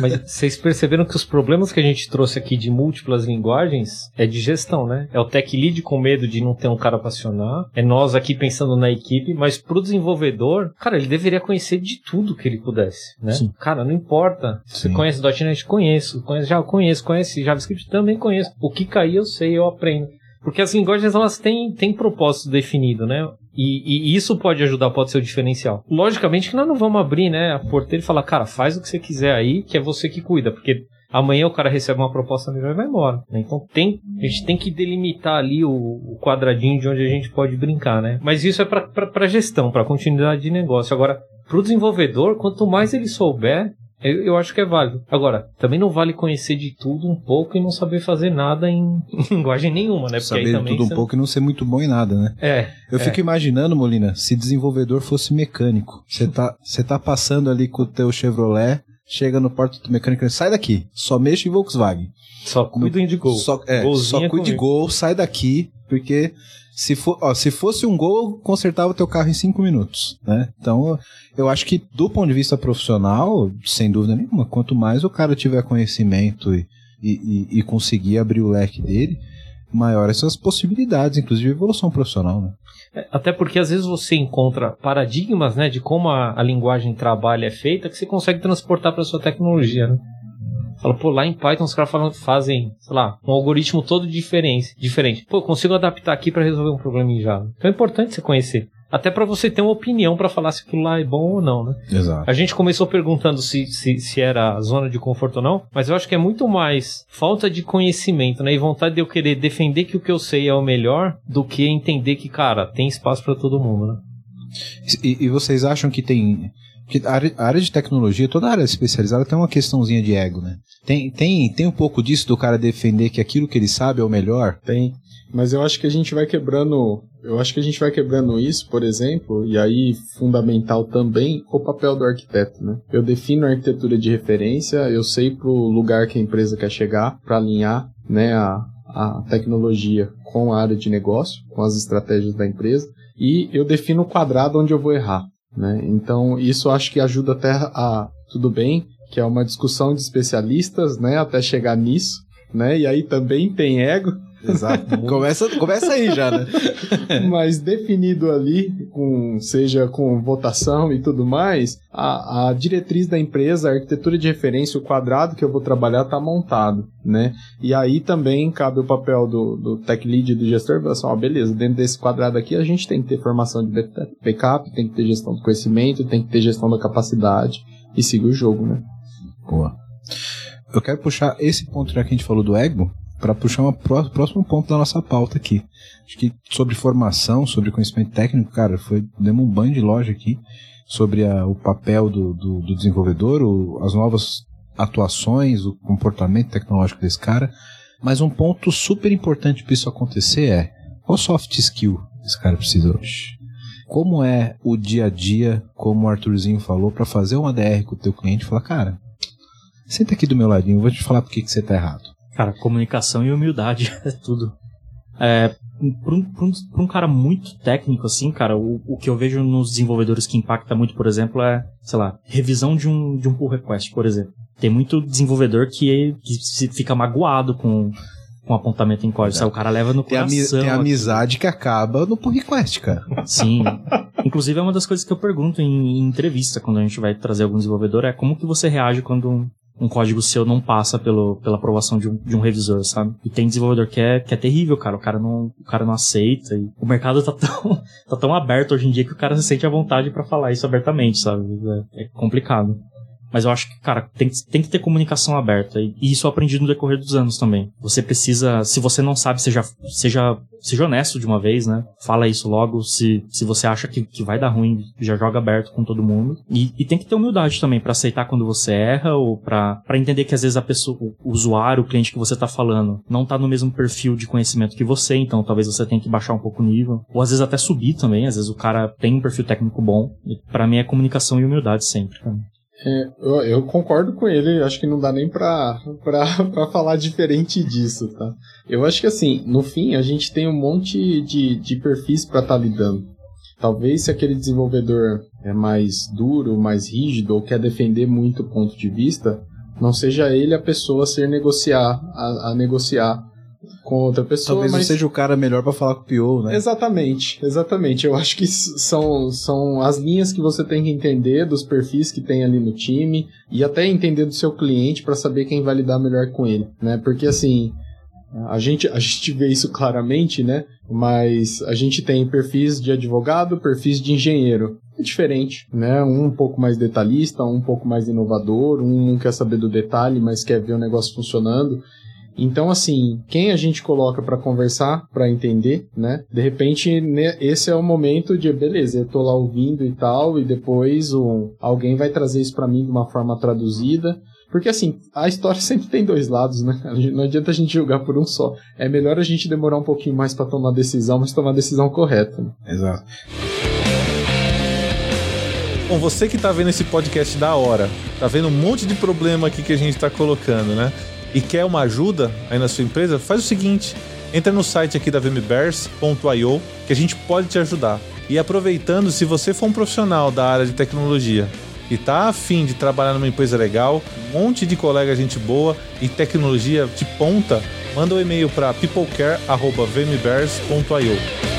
Mas vocês perceberam que os problemas que a gente trouxe aqui de múltiplas linguagens é de gestão, né? É o tech lead com medo de não ter um cara pra acionar, é nós aqui pensando na equipe, mas pro desenvolvedor, cara, ele deveria conhecer de tudo que ele pudesse, né? Sim. Cara, não importa. Você Sim. conhece .NET? Conheço. Conhece Java? Conheço. Conhece JavaScript? Também conheço. O que cair eu sei, eu aprendo. Porque as linguagens elas têm, têm propósito definido, né? E, e, isso pode ajudar, pode ser o diferencial. Logicamente que nós não vamos abrir, né, a porteira e falar, cara, faz o que você quiser aí, que é você que cuida, porque amanhã o cara recebe uma proposta melhor e vai embora. Né? Então tem, a gente tem que delimitar ali o, o, quadradinho de onde a gente pode brincar, né? Mas isso é para gestão, para continuidade de negócio. Agora, para o desenvolvedor, quanto mais ele souber, eu, eu, acho que é válido. Agora, também não vale conhecer de tudo um pouco e não saber fazer nada em, linguagem nenhuma, né? Porque saber de tudo um você... pouco e não ser muito bom em nada, né? É. Eu é. fico imaginando, Molina, se desenvolvedor fosse mecânico. Você tá, tá passando ali com o teu Chevrolet, chega no porto do mecânico e sai daqui, só mexe em Volkswagen. Só cuido de gol. Só, é, só cuide de gol, sai daqui, porque se, for, ó, se fosse um gol, consertava o teu carro em cinco minutos, né? Então, eu acho que do ponto de vista profissional, sem dúvida nenhuma, quanto mais o cara tiver conhecimento e, e, e conseguir abrir o leque dele, maiores são as possibilidades, inclusive evolução profissional, né? É, até porque às vezes você encontra paradigmas, né, de como a, a linguagem trabalha é feita que você consegue transportar para sua tecnologia, né? Fala, pô, lá em Python os caras fazem, sei lá, um algoritmo todo diferente. diferente. Pô, eu consigo adaptar aqui para resolver um problema em Java. Então é importante você conhecer. Até para você ter uma opinião para falar se aquilo lá é bom ou não, né? Exato. A gente começou perguntando se, se, se era zona de conforto ou não, mas eu acho que é muito mais falta de conhecimento, né? E vontade de eu querer defender que o que eu sei é o melhor do que entender que, cara, tem espaço para todo mundo, né? E, e, vocês acham que tem porque a área, de tecnologia, toda área especializada tem uma questãozinha de ego, né? Tem, tem, tem um pouco disso do cara defender que aquilo que ele sabe é o melhor? Tem. Mas eu acho que a gente vai quebrando. Eu acho que a gente vai quebrando isso, por exemplo, e aí fundamental também o papel do arquiteto, né? Eu defino a arquitetura de referência, eu sei pro lugar que a empresa quer chegar, para alinhar, né, a, a tecnologia com a área de negócio, com as estratégias da empresa, e eu defino o quadrado onde eu vou errar. Né? Então, isso acho que ajuda até a. Tudo bem, que é uma discussão de especialistas, né? Até chegar nisso, né? E aí também tem ego, Exato. começa, começa aí já, né? Mas definido ali, com, seja com votação e tudo mais, a, a diretriz da empresa, a arquitetura de referência, o quadrado que eu vou trabalhar está montado, né? E aí também cabe o papel do, do tech lead e do gestor, assim, ó, beleza, dentro desse quadrado aqui a gente tem que ter formação de backup, tem que ter gestão do conhecimento, tem que ter gestão da capacidade e seguir o jogo, né? Boa. Eu quero puxar esse ponto já que a gente falou do ego, para puxar um próximo ponto da nossa pauta aqui. Acho que sobre formação, sobre conhecimento técnico, cara, foi demos um banho de loja aqui sobre a, o papel do, do, do desenvolvedor, o, as novas atuações, o comportamento tecnológico desse cara. Mas um ponto super importante para isso acontecer é qual soft skill esse cara precisa hoje? Como é o dia a dia, como o Arthurzinho falou, para fazer uma DR com o teu cliente e falar, cara, senta aqui do meu ladinho, eu vou te falar por que, você tá errado. Cara, comunicação e humildade é tudo. É, para um, um, um, cara muito técnico, assim, cara, o, o, que eu vejo nos desenvolvedores que impacta muito, por exemplo, é, sei lá, revisão de um, de um pull request, por exemplo. Tem muito desenvolvedor que, que fica magoado com, com apontamento em código. É. O cara leva no tem coração. Tem amizade que acaba no pull request, cara. Sim. Inclusive é uma das coisas que eu pergunto em, em, entrevista, quando a gente vai trazer algum desenvolvedor, é como que você reage quando um código seu não passa pelo, pela aprovação de um, de um revisor, sabe? E tem desenvolvedor que é, que é terrível, cara. O cara não, o cara não aceita. E o mercado tá tão, tá tão aberto hoje em dia que o cara se sente à vontade para falar isso abertamente, sabe? É, é complicado. Mas eu acho que, cara, tem, tem que ter comunicação aberta. E isso eu aprendi no decorrer dos anos também. Você precisa, se você não sabe, seja, seja, seja honesto de uma vez, né? Fala isso logo. Se, se você acha que, que vai dar ruim, já joga aberto com todo mundo. E, e tem que ter humildade também para aceitar quando você erra ou para entender que às vezes a pessoa, o usuário, o cliente que você tá falando, não tá no mesmo perfil de conhecimento que você, então talvez você tenha que baixar um pouco o nível. Ou às vezes até subir também. Às vezes o cara tem um perfil técnico bom. para mim é comunicação e humildade sempre, cara. É, eu, eu, concordo com ele, acho que não dá nem pra, pra, pra falar diferente disso, tá? Eu acho que assim, no fim, a gente tem um monte de, de perfis para estar tá lidando. Talvez se aquele desenvolvedor é mais duro, mais rígido, ou quer defender muito o ponto de vista, não seja ele a pessoa a ser negociar, a, a negociar com outra pessoa. Talvez mas... seja o cara melhor para falar com o PO, né? Exatamente, exatamente. Eu acho que são, são as linhas que você tem que entender dos perfis que tem ali no time e até entender do seu cliente para saber quem vai lidar melhor com ele, né? Porque assim, a gente, a gente vê isso claramente, né? Mas a gente tem perfis de advogado, perfis de engenheiro. É diferente, né? Um um pouco mais detalhista, um um pouco mais inovador, um não quer saber do detalhe, mas quer ver o negócio funcionando. Então, assim, quem a gente coloca para conversar, para entender, né? De repente, esse é o momento de, beleza, eu tô lá ouvindo e tal, e depois um, alguém vai trazer isso para mim de uma forma traduzida. Porque, assim, a história sempre tem dois lados, né? Não adianta a gente julgar por um só. É melhor a gente demorar um pouquinho mais para tomar decisão, mas tomar a decisão correta. Né? Exato. Bom, você que tá vendo esse podcast da hora, tá vendo um monte de problema aqui que a gente tá colocando, né? E quer uma ajuda aí na sua empresa, faz o seguinte: entra no site aqui da vmbears.io que a gente pode te ajudar. E aproveitando, se você for um profissional da área de tecnologia e tá afim de trabalhar numa empresa legal, um monte de colega gente boa e tecnologia de ponta, manda um e-mail para peoplecare@vmbears.io.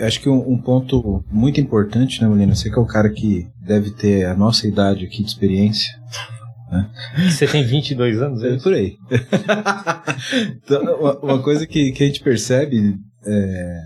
Eu acho que um, um ponto muito importante, né, Molina? Você que é o cara que deve ter a nossa idade aqui de experiência. Você tem 22 anos, é É por aí. Então, uma- uma coisa que, que a gente percebe é,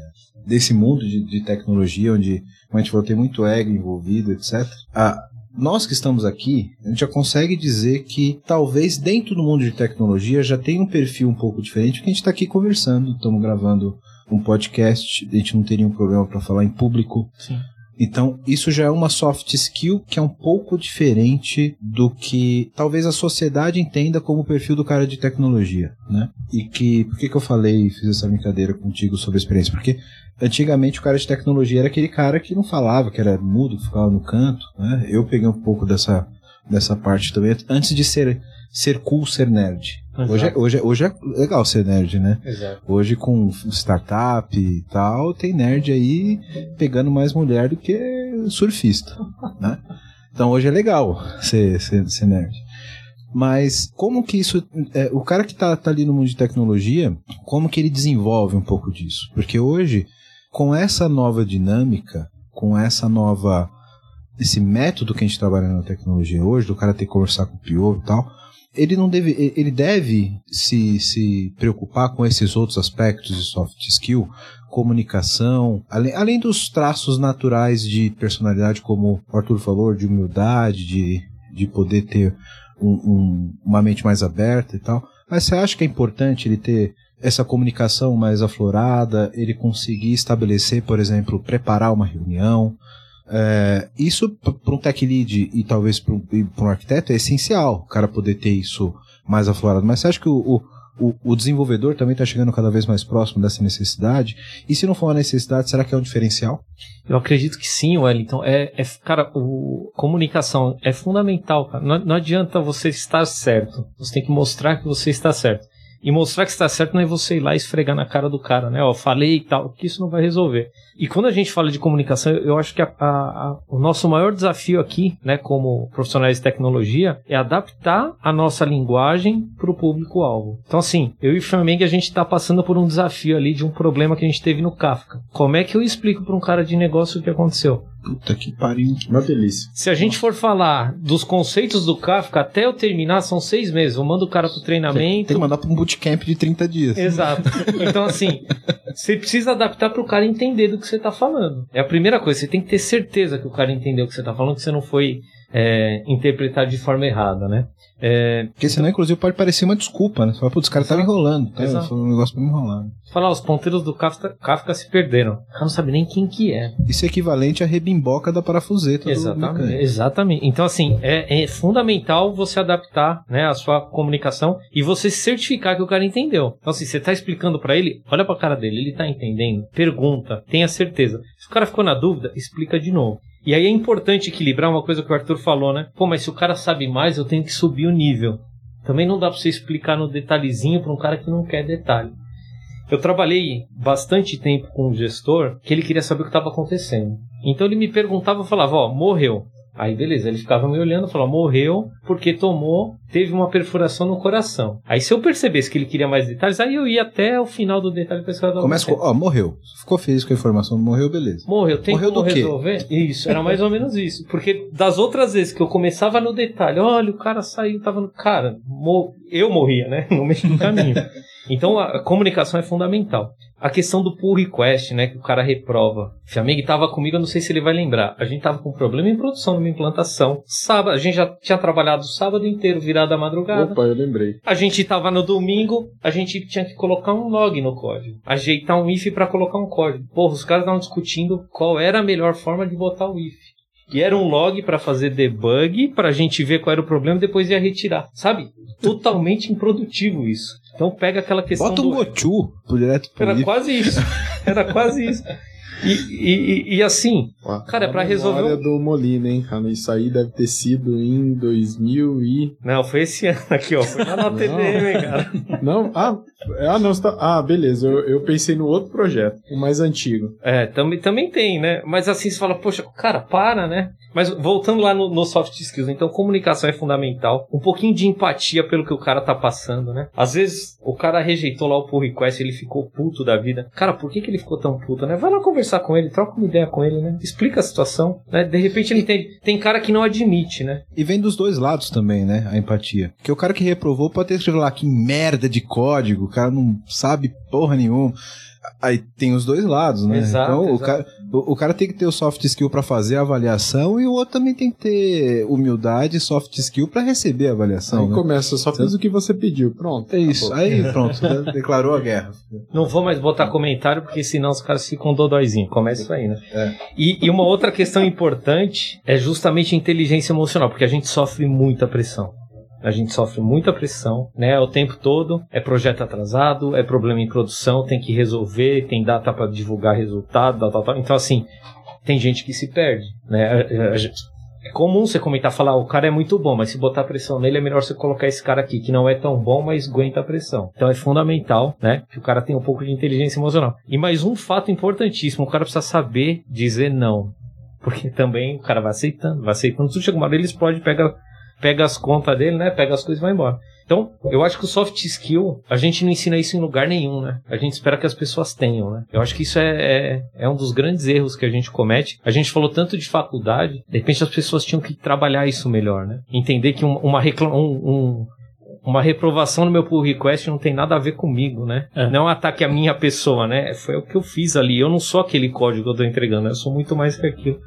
desse mundo de, de tecnologia, onde, como a gente falou, tem muito ego envolvido, etc. A, nós que estamos aqui, a gente já consegue dizer que talvez dentro do mundo de tecnologia já tem um perfil um pouco diferente, porque a gente está aqui conversando, estamos gravando um podcast, a gente não teria um problema para falar em público. Sim. Então, isso já é uma soft skill que é um pouco diferente do que talvez a sociedade entenda como o perfil do cara de tecnologia, né? E que, por que, que eu falei, fiz essa brincadeira contigo sobre a experiência? Porque antigamente o cara de tecnologia era aquele cara que não falava, que era mudo, que ficava no canto, né? Eu peguei um pouco dessa, dessa parte também, antes de ser, ser cool, ser nerd. Hoje é, hoje, é, hoje é legal ser nerd, né? Exato. Hoje com startup e tal, tem nerd aí pegando mais mulher do que surfista, né? Então hoje é legal ser, ser, ser nerd. Mas como que isso... é, o cara que tá, tá ali no mundo de tecnologia, como que ele desenvolve um pouco disso? Porque hoje, com essa nova dinâmica, com essa nova... Esse método que a gente trabalha na tecnologia hoje, do cara ter que conversar com o pior e tal, ele não deve, ele deve se, se preocupar com esses outros aspectos de soft skill, comunicação, além, além dos traços naturais de personalidade, como o Arthur falou, de humildade, de, de poder ter um- um- uma mente mais aberta e tal. Mas você acha que é importante ele ter essa comunicação mais aflorada, ele conseguir estabelecer, por exemplo, preparar uma reunião, é, isso para um tech lead e talvez para um, arquiteto é essencial, o cara poder ter isso mais aflorado. Mas você acha que o, o, o- o desenvolvedor também está chegando cada vez mais próximo dessa necessidade? E se não for uma necessidade, será que é um diferencial? Eu acredito que sim, Wellington. É, é cara, o, comunicação é fundamental, cara. Não, não adianta você estar certo. Você tem que mostrar que você está certo. E mostrar que está certo não é você ir lá esfregar na cara do cara, né? Ó, falei e tal, que isso não vai resolver. E quando a gente fala de comunicação, eu eu acho que a- a- a- o nosso maior desafio aqui, né, como profissionais de tecnologia, é adaptar a nossa linguagem para o público-alvo. Então, assim, eu e o Flamengo, a gente está passando por um desafio ali de um problema que a gente teve no Kafka. Como é que eu explico para um cara de negócio o que aconteceu? Puta que pariu. Uma delícia. Se a gente for falar dos conceitos do Kafka, até eu terminar são seis meses. Eu mando o cara pro treinamento. Tem que mandar para um bootcamp de 30 dias. Exato. Então, assim, você precisa adaptar para o cara entender do que você está falando. É a primeira coisa. Você tem que ter certeza que o cara entendeu o que você está falando, que você não foi é, interpretado de forma errada, né? É, Porque senão, inclusive, pode parecer uma desculpa, né? Você fala, putz, os caras estavam enrolando. Tá? Foi um negócio pra me enrolar. falar, os ponteiros do Kafka, Kafka se perderam. O cara não sabe nem quem que é. Isso é equivalente à rebimboca da parafuseta do Exatamente. mecânico. Exatamente. Então, assim, é, é fundamental você adaptar né, a sua comunicação e você certificar que o cara entendeu. Então, assim, você tá explicando pra ele, olha pra cara dele, ele tá entendendo, pergunta, tenha certeza. Se o cara ficou na dúvida, explica de novo. E aí é importante equilibrar uma coisa que o Arthur falou, né? Pô, mas se o cara sabe mais, eu tenho que subir o nível. Também não dá pra você explicar no detalhezinho pra um cara que não quer detalhe. Eu trabalhei bastante tempo com um gestor que ele queria saber o que estava acontecendo. Então ele me perguntava, eu falava, ó, morreu. Aí beleza, ele ficava me olhando, falava, morreu porque tomou, teve uma perfuração no coração. Aí se eu percebesse que ele queria mais detalhes, aí eu ia até o final do detalhe para esse Começa com, ó, morreu. Ficou feliz com a informação, morreu, beleza. Morreu, tem Morreu como do quê? resolver? Isso, era mais ou menos isso. Porque das outras vezes que eu começava no detalhe, olha, o cara saiu, tava no. Cara, mo- eu morria, né? No meio do caminho. Então a comunicação é fundamental. A questão do pull request, né? Que o cara reprova. Flamengo estava comigo, eu não sei se ele vai lembrar. A gente tava com problema em produção, numa implantação. Sábado, a gente já tinha trabalhado o sábado inteiro, virado à madrugada. Opa, eu lembrei. A gente tava no domingo, a gente tinha que colocar um log no código. Ajeitar um if para colocar um código. Porra, os caras estavam discutindo qual era a melhor forma de botar o if. E era um log para fazer debug, pra gente ver qual era o problema depois ia retirar. Sabe? Totalmente improdutivo isso. Então pega aquela questão. Bota um do... Gochu direto pro Era livro. quase isso. Era quase isso. E, e, e- assim, Ó, Cara, é a pra resolver o- do Molina, hein, cara? Isso aí deve ter sido em 2000 e... não, foi esse ano aqui, ó. Foi lá na TDM, cara. Não, ah, ah, não, tá... ah beleza, eu, eu pensei no outro projeto, o mais antigo. É, também, também tem, né? Mas assim, você fala, poxa, cara, para, né? Mas voltando lá no, no soft skills, então comunicação é fundamental. Um pouquinho de empatia pelo que o cara tá passando, né? Às vezes o cara rejeitou lá o pull request, ele ficou puto da vida. Cara, por que, que ele ficou tão puto, né? Vai lá conversar com ele, troca uma ideia com ele, né? Explica a situação, né? De repente ele. Tem cara que não admite, né? E vem dos dois lados também, né? A empatia. Porque o cara que reprovou pode ter escrito lá que merda de código, o cara não sabe porra nenhuma. Aí tem os dois lados, né? Exato, então o exato. cara, o, o cara tem que ter o soft skill pra fazer a avaliação e o outro também tem que ter humildade e soft skill pra receber a avaliação. aí né? começa, só fiz o que você pediu, pronto. É isso. acabou. Aí pronto, declarou a guerra. Não vou mais botar comentário, porque senão os caras ficam dodóizinho. Começa isso aí, né? É. E, e uma outra questão importante é justamente a inteligência emocional, porque a gente sofre muita pressão. A gente sofre muita pressão, né? O tempo todo. É projeto atrasado, é problema em produção, tem que resolver, tem data para divulgar resultado, tal, tal, tal. Então, assim, tem gente que se perde, né? É comum você comentar, falar, o cara é muito bom, mas se botar pressão nele, é melhor você colocar esse cara aqui, que não é tão bom, mas aguenta a pressão. Então é fundamental, né, que o cara tenha um pouco de inteligência emocional. E mais um fato importantíssimo, o cara precisa saber dizer não. Porque também o cara vai aceitando, vai aceitando, tudo chega uma hora ele explode, pega, pega as contas dele, né, pega as coisas e vai embora. Então, eu acho que o soft skill, a gente não ensina isso em lugar nenhum, né? A gente espera que as pessoas tenham, né? Eu acho que isso é, é, é um dos grandes erros que a gente comete. A gente falou tanto de faculdade, de repente as pessoas tinham que trabalhar isso melhor, né? Entender que um- uma, recla- um, um- uma reprovação no meu pull request não tem nada a ver comigo, né? É. Não é um ataque à minha pessoa, né? Foi o que eu fiz ali. Eu não sou aquele código que eu tô entregando, eu sou muito mais que aquilo.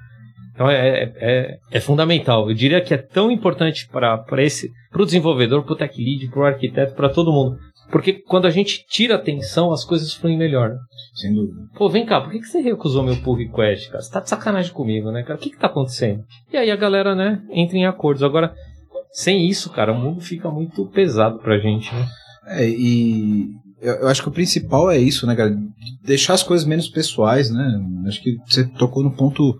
Então é, é, é, é fundamental. Eu diria que é tão importante para esse, para o desenvolvedor, para o tech lead, para o arquiteto, para todo mundo. Porque quando a gente tira atenção, as coisas fluem melhor. né? Sem dúvida. Pô, vem cá, por que, que você recusou meu pull request, cara? Você tá de sacanagem comigo, né, cara? O que que tá acontecendo? E aí a galera, né, entra em acordos. Agora, sem isso, cara, o mundo fica muito pesado pra gente, né? É, e eu, eu acho que o principal é isso, né, cara? Deixar as coisas menos pessoais, né? Acho que você tocou no ponto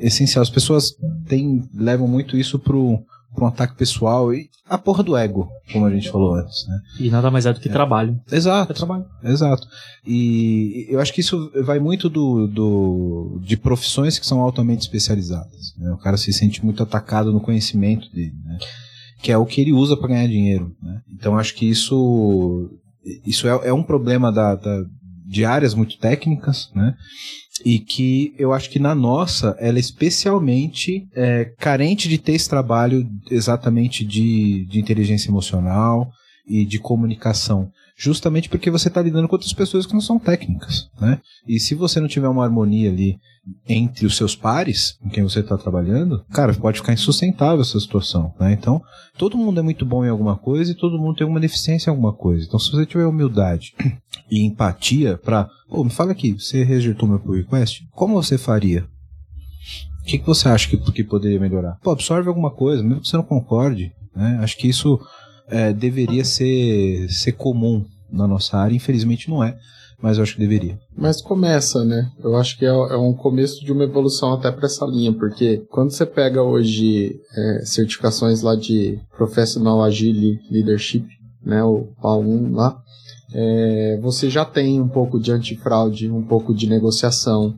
essencial. As pessoas têm, levam muito isso pro, pro um ataque pessoal e a porra do ego, como a gente falou antes, né? E nada mais é do que trabalho. Exato. É trabalho. Exato. E eu acho que isso vai muito do, do de profissões que são altamente especializadas. né? O cara se sente muito atacado no conhecimento dele, né? que é o que ele usa para ganhar dinheiro. Né? Então acho que isso isso é, é um problema da, da- de áreas muito técnicas, né? E que eu acho que na nossa ela é especialmente é, carente de ter esse trabalho exatamente de, de inteligência emocional e de comunicação justamente porque você está lidando com outras pessoas que não são técnicas, né? E se você não tiver uma harmonia ali entre os seus pares com quem você está trabalhando, cara, pode ficar insustentável essa situação, né? Então, todo mundo é muito bom em alguma coisa e todo mundo tem uma deficiência em alguma coisa. Então, se você tiver humildade e empatia para, pô, me fala aqui, você rejeitou meu pull request? Como você faria? O que, que você acha que, que poderia melhorar? Pô, absorve alguma coisa, mesmo que você não concorde, né? Acho que isso é, deveria ser, ser comum na nossa área, infelizmente não é, mas eu acho que deveria. Mas começa, né? Eu acho que é, é um começo de uma evolução até para essa linha, porque quando você pega hoje é, certificações lá de Professional Agile Leadership, né, o PA1 lá, é, você já tem um pouco de antifraude, um pouco de negociação,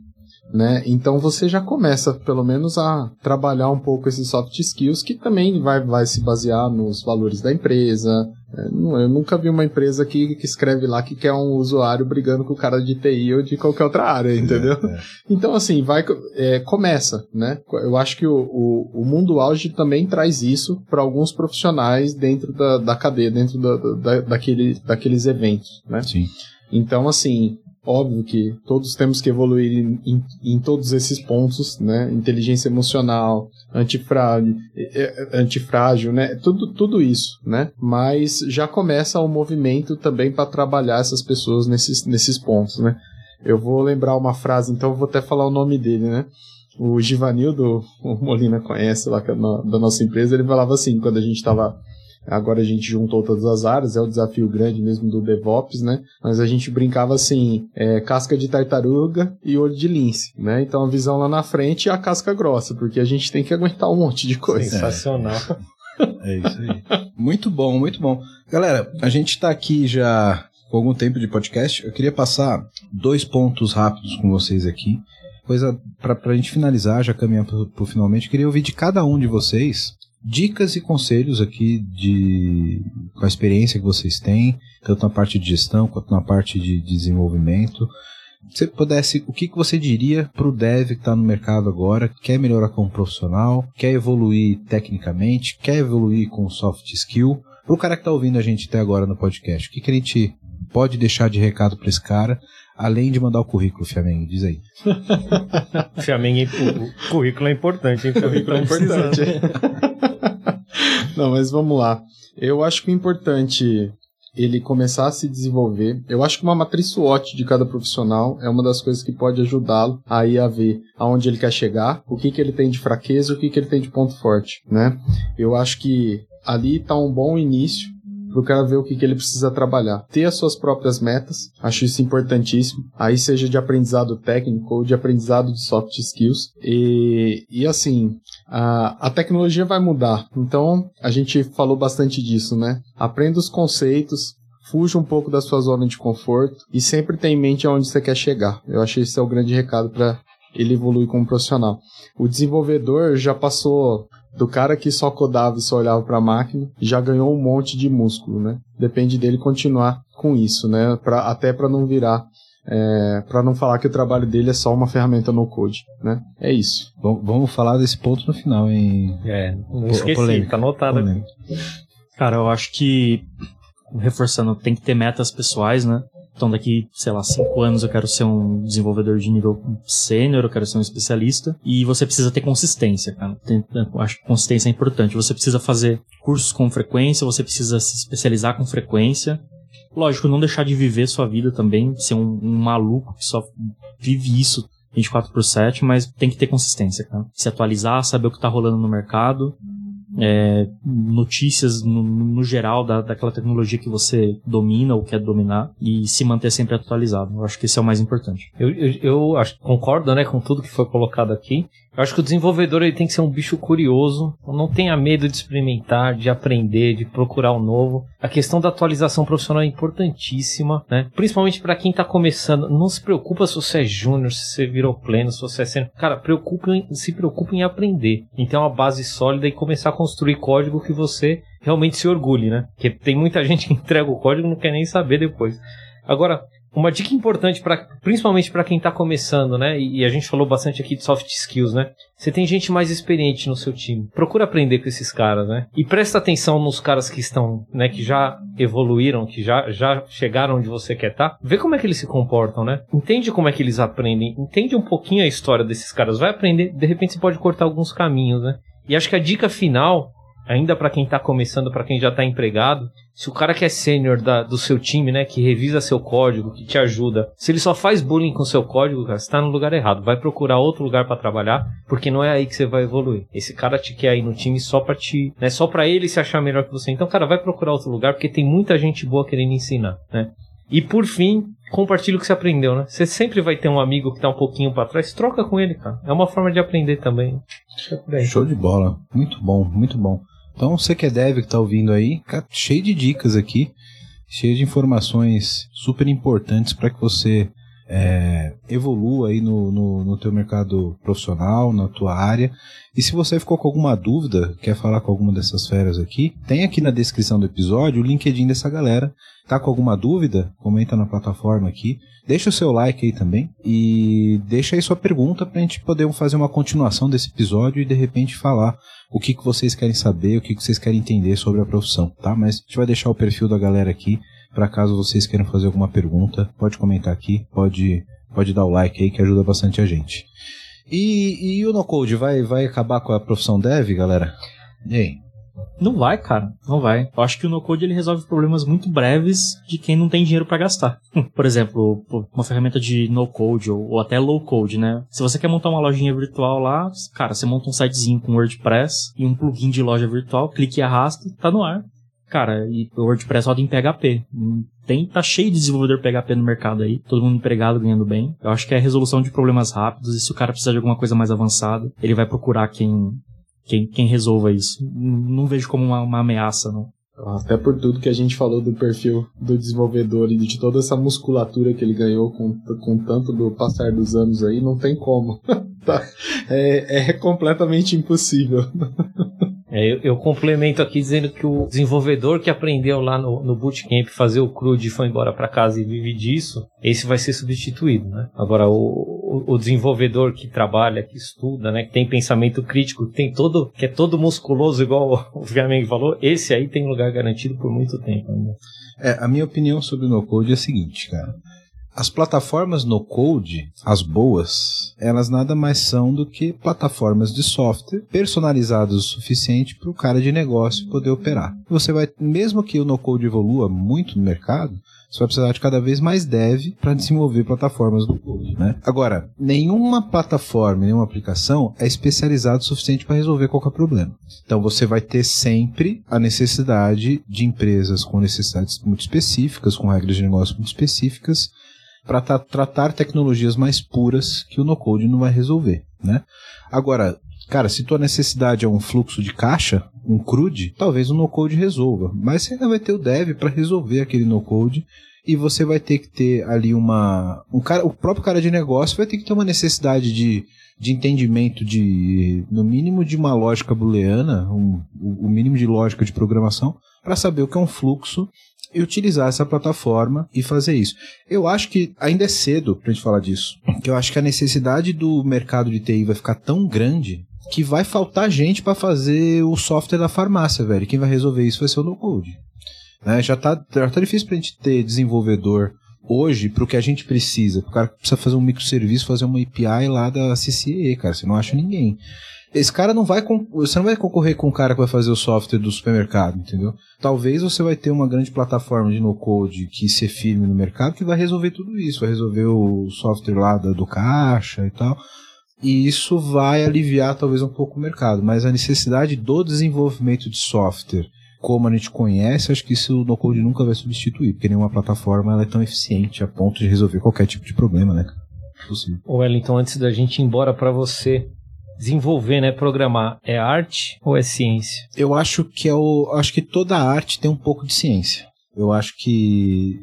né? Então você já começa, pelo menos, a trabalhar um pouco esses soft skills que também vai, vai se basear nos valores da empresa. É, não- eu nunca vi uma empresa que, que escreve lá que quer um usuário brigando com o cara de TI ou de qualquer outra área, entendeu? É, Então, assim, vai é, começa, né? Eu acho que o, o, o mundo auge também traz isso para alguns profissionais dentro da, da cadeia, dentro da, da, daquele, daqueles eventos, né? Sim. Então, assim, óbvio que todos temos que evoluir em, em, em todos esses pontos, né? Inteligência emocional, eh, antifrágil, né? Tudo, tudo isso, né? Mas já começa o movimento também para trabalhar essas pessoas nesses, nesses pontos, né? Eu vou lembrar uma frase, então eu vou até falar o nome dele, né? o Givanildo, o Molina conhece lá é da nossa empresa, ele falava assim, quando a gente estava Agora a gente juntou todas as áreas, é o desafio grande mesmo do DevOps, né? Mas a gente brincava assim, é, casca de tartaruga e olho de lince, né? Então a visão lá na frente e a casca grossa, porque a gente tem que aguentar um monte de coisa. Sensacional. É isso aí. muito bom, muito bom. Galera, a gente tá aqui já com algum tempo de podcast. Eu queria passar dois pontos rápidos com vocês aqui. Coisa pra, pra gente finalizar, já caminhar pro, pro finalmente. Eu queria ouvir de cada um de vocês dicas e conselhos aqui de com a experiência que vocês têm, tanto na parte de gestão quanto na parte de desenvolvimento. Se você pudesse, o que, que você diria para o dev que está no mercado agora, quer melhorar como profissional, quer evoluir tecnicamente, quer evoluir com soft skill, para o cara que está ouvindo a gente até agora no podcast, o que, que a gente pode deixar de recado para esse cara, além de mandar o currículo, Flamengo? Diz aí. Flamengo, o, o currículo é importante, hein? O currículo é importante. Não, mas vamos lá. Eu acho que o importante ele começar a se desenvolver. Eu acho que uma matriz SWOT de cada profissional é uma das coisas que pode ajudá-lo aí a ver aonde ele quer chegar, o que, que ele tem de fraqueza o que, que ele tem de ponto forte, né? Eu acho que ali está um bom início para o cara ver o que, que ele precisa trabalhar. Ter as suas próprias metas, acho isso importantíssimo. Aí seja de aprendizado técnico ou de aprendizado de soft skills. E, e assim, a, a tecnologia vai mudar. Então, a gente falou bastante disso, né? Aprenda os conceitos, fuja um pouco da sua zona de conforto e sempre tenha em mente aonde você quer chegar. Eu acho que esse é o grande recado para ele evoluir como profissional. O desenvolvedor já passou do cara que só codava e só olhava para a máquina, já ganhou um monte de músculo, né? Depende dele continuar com isso, né? Pra, até para não virar, é, para não falar que o trabalho dele é só uma ferramenta no code, né? É isso. Bom, vamos falar desse ponto no final, hein? É, não esqueci, polêmica. tá anotado aqui. Cara, eu acho que, reforçando, tem que ter metas pessoais, né? Então, daqui, sei lá, cinco anos eu quero ser um desenvolvedor de nível sênior, eu quero ser um especialista. E você precisa ter consistência, cara. Tem- eu acho que consistência é importante. Você precisa fazer cursos com frequência, você precisa se especializar com frequência. Lógico, não deixar de viver sua vida também, ser um, um maluco que só vive isso 24 por 7, mas tem que ter consistência, cara. Se atualizar, saber o que tá rolando no mercado, é, notícias no, no geral da, daquela tecnologia que você domina ou quer dominar e se manter sempre atualizado. Eu acho que esse é o mais importante. Eu, eu, eu acho, concordo né, com tudo que foi colocado aqui. Eu acho que o desenvolvedor ele tem que ser um bicho curioso, não tenha medo de experimentar, de aprender, de procurar o novo. A questão da atualização profissional é importantíssima, né? Principalmente para quem tá começando. Não se preocupa se você é júnior, se você virou pleno, se você é sênior. Cara, preocupa em- se preocupe em aprender, em ter uma base sólida e começar a construir código que você realmente se orgulhe, né? Porque tem muita gente que entrega o código e não quer nem saber depois. Agora, uma dica importante, pra, principalmente para quem está começando, né? E, a gente falou bastante aqui de soft skills, né? Você tem gente mais experiente no seu time. Procura aprender com esses caras, né? E presta atenção nos caras que estão, né? Que já evoluíram, que já, já chegaram onde você quer estar. Vê como é que eles se comportam, né? Entende como é que eles aprendem. Entende um pouquinho a história desses caras. Vai aprender. De repente você pode cortar alguns caminhos, né? E acho que a dica final ainda para quem tá começando, para quem já tá empregado, se o cara que é sênior do seu time, né, que revisa seu código, que te ajuda, se ele só faz bullying com seu código, cara, você tá no lugar errado. Vai procurar outro lugar para trabalhar, porque não é aí que você vai evoluir. Esse cara te quer aí no time só pra te, né, só para ele se achar melhor que você. Então, cara, vai procurar outro lugar, porque tem muita gente boa querendo ensinar, né? E por fim, compartilha o que você aprendeu, né? Você sempre vai ter um amigo que tá um pouquinho para trás, troca com ele, cara. É uma forma de aprender também. Show de bola. Muito bom, muito bom. Então, você que é dev que tá ouvindo aí, cheio de dicas aqui, cheio de informações super importantes para que você é, evolua aí no, no, no teu mercado profissional, na tua área. E se você ficou com alguma dúvida, quer falar com alguma dessas feras aqui, tem aqui na descrição do episódio o LinkedIn dessa galera. Tá com alguma dúvida? Comenta na plataforma aqui. Deixa o seu like aí também e deixa aí sua pergunta pra gente poder fazer uma continuação desse episódio e de repente falar o que, que vocês querem saber, o que, que vocês querem entender sobre a profissão, tá? Mas a gente vai deixar o perfil da galera aqui para caso vocês queiram fazer alguma pergunta, pode comentar aqui, pode, pode dar o like aí que ajuda bastante a gente. E, e o no code vai, vai acabar com a profissão dev, galera? E aí? Não vai, cara. Não vai. Eu acho que o no-code ele resolve problemas muito breves de quem não tem dinheiro para gastar. Por exemplo, uma ferramenta de no-code ou, ou, até low-code, né? Se você quer montar uma lojinha virtual lá, cara, você monta um sitezinho com WordPress e um plugin de loja virtual, clique e arrasta, tá no ar. Cara, e o WordPress roda em PHP. Tem, tá cheio de desenvolvedor PHP no mercado aí, todo mundo empregado ganhando bem. Eu acho que é resolução de problemas rápidos e se o cara precisar de alguma coisa mais avançada, ele vai procurar quem, quem, quem resolva isso. Não vejo como uma, uma ameaça, não. Até por tudo que a gente falou do perfil do desenvolvedor e de toda essa musculatura que ele ganhou com, com tanto do passar dos anos aí, não tem como. Tá. é, é completamente impossível. É, eu, eu, complemento aqui dizendo que o desenvolvedor que aprendeu lá no, no bootcamp fazer o CRUD e foi embora para casa e vive disso, esse vai ser substituído, né? Agora, o, o, o, desenvolvedor que trabalha, que estuda, né, que tem pensamento crítico, que tem todo, que é todo musculoso, igual o Flamengo falou, esse aí tem lugar garantido por muito tempo ainda. É, a minha opinião sobre o no-code é a seguinte, cara. As plataformas no code, as boas, elas nada mais são do que plataformas de software personalizadas o suficiente para o cara de negócio poder operar. Você vai, mesmo que o no code evolua muito no mercado, você vai precisar de cada vez mais dev para desenvolver plataformas no code, né? Agora, nenhuma plataforma, nenhuma aplicação é especializada o suficiente para resolver qualquer problema. Então você vai ter sempre a necessidade de empresas com necessidades muito específicas, com regras de negócio muito específicas, para tra tratar tecnologias mais puras que o no-code não vai resolver, né? Agora, cara, se tua necessidade é um fluxo de caixa, um CRUD, talvez o no-code resolva, mas você ainda vai ter o dev para resolver aquele no-code e você vai ter que ter ali uma um cara, o próprio cara de negócio vai ter que ter uma necessidade de, de entendimento de no mínimo de uma lógica booleana, um, o mínimo de lógica de programação para saber o que é um fluxo e utilizar essa plataforma e fazer isso. Eu acho que ainda é cedo pra gente falar disso. Eu acho que a necessidade do mercado de TI vai ficar tão grande que vai faltar gente para fazer o software da farmácia, velho. Quem vai resolver isso vai ser o no-code. Né? Já, tá, já tá difícil pra gente ter desenvolvedor hoje pro que a gente precisa. O cara precisa fazer um microserviço, fazer uma API lá da CCE, cara. Você não acha ninguém. Esse cara não vai. Você não vai concorrer com o cara que vai fazer o software do supermercado, entendeu? Talvez você vai ter uma grande plataforma de no-code que se firme no mercado que vai resolver tudo isso, vai resolver o software lá do caixa e tal. E isso vai aliviar talvez um pouco o mercado, mas a necessidade do desenvolvimento de software, como a gente conhece, acho que isso o no-code nunca vai substituir, porque nenhuma plataforma ela é tão eficiente a ponto de resolver qualquer tipo de problema, né? Possível. Wellington, antes da gente ir embora para você, desenvolver, né, programar, é arte ou é ciência? Eu acho que é o, acho que toda arte tem um pouco de ciência. Eu acho que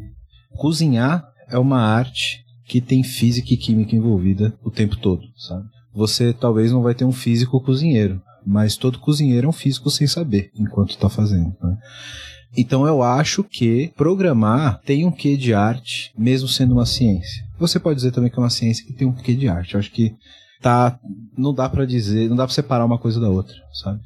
cozinhar é uma arte que tem física e química envolvida o tempo todo, sabe? Você talvez não vai ter um físico cozinheiro, mas todo cozinheiro é um físico sem saber enquanto está fazendo. Né? Então eu acho que programar tem um quê de arte, mesmo sendo uma ciência. Você pode dizer também que é uma ciência que tem um quê de arte. Eu acho que tá. Não dá para dizer, não dá para separar uma coisa da outra, sabe?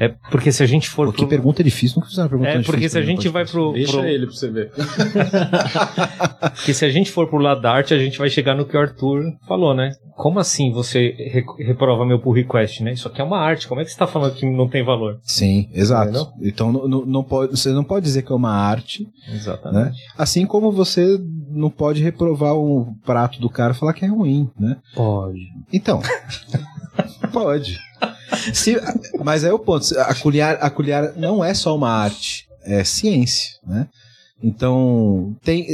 É porque se a gente for. Porque pro... pergunta é difícil, nunca fizeram uma pergunta É porque se a gente vai pro. Deixa pro... ele pra você ver. porque se a gente for pro lado da arte, a gente vai chegar no que o Arthur falou, né? Como assim você reprova meu pull request, né? Isso aqui é uma arte, como é que você tá falando que não tem valor? Sim, exato. Não? Então não, não pode, você não pode dizer que é uma arte. Exatamente. Né? Assim como você não pode reprovar o prato do cara e falar que é ruim, né? Pode. Então. pode. Se, mas é o ponto. A colher, a colher não é só uma arte, é ciência, né? Então, tem,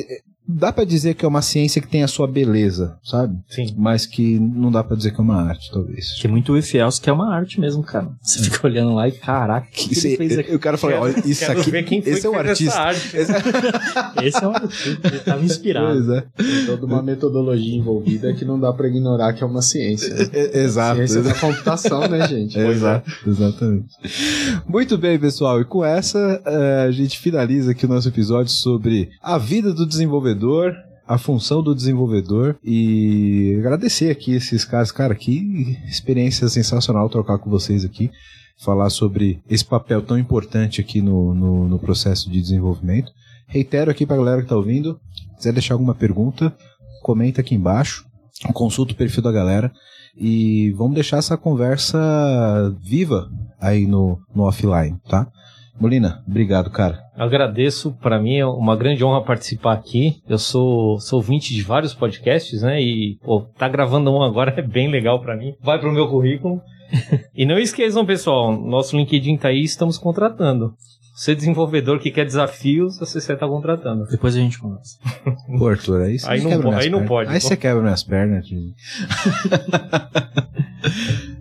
dá para dizer que é uma ciência que tem a sua beleza, sabe? Sim. Mas que não dá para dizer que é uma arte, talvez. Que é muito Eiffels que é uma arte mesmo, cara. Você fica olhando lá e caraca, que, que ele fez aqui? O cara falou, olha, isso aqui, esse é um artista. Esse... esse é um artista, ele tava inspirado. Pois é. Tem toda uma metodologia envolvida que não dá para ignorar que é uma ciência. É, exato. Ciência da computação, né, gente? É, exato, exatamente. Muito bem, pessoal, e com essa uh, a gente finaliza aqui o nosso episódio sobre a vida do desenvolvedor desenvolvedor, a função do desenvolvedor e agradecer aqui esses caras, cara, que experiência sensacional trocar com vocês aqui, falar sobre esse papel tão importante aqui no, no, no processo de desenvolvimento. Reitero aqui para a galera que está ouvindo, quiser deixar alguma pergunta, comenta aqui embaixo, consulta o perfil da galera e vamos deixar essa conversa viva aí no, no offline, tá? Molina, obrigado, cara. Agradeço, para mim é uma grande honra participar aqui. Eu sou, sou ouvinte de vários podcasts, né? E, pô, tá gravando um agora é bem legal para mim. Vai pro meu currículo. e não esqueçam, pessoal, nosso LinkedIn tá aí, estamos contratando. Você desenvolvedor que quer desafios, você está tá contratando. Depois a gente conversa. Pô, Arthur, aí você Aí não quebra po- minhas aí não pernas. pode, Aí pô. você quebra minhas pernas.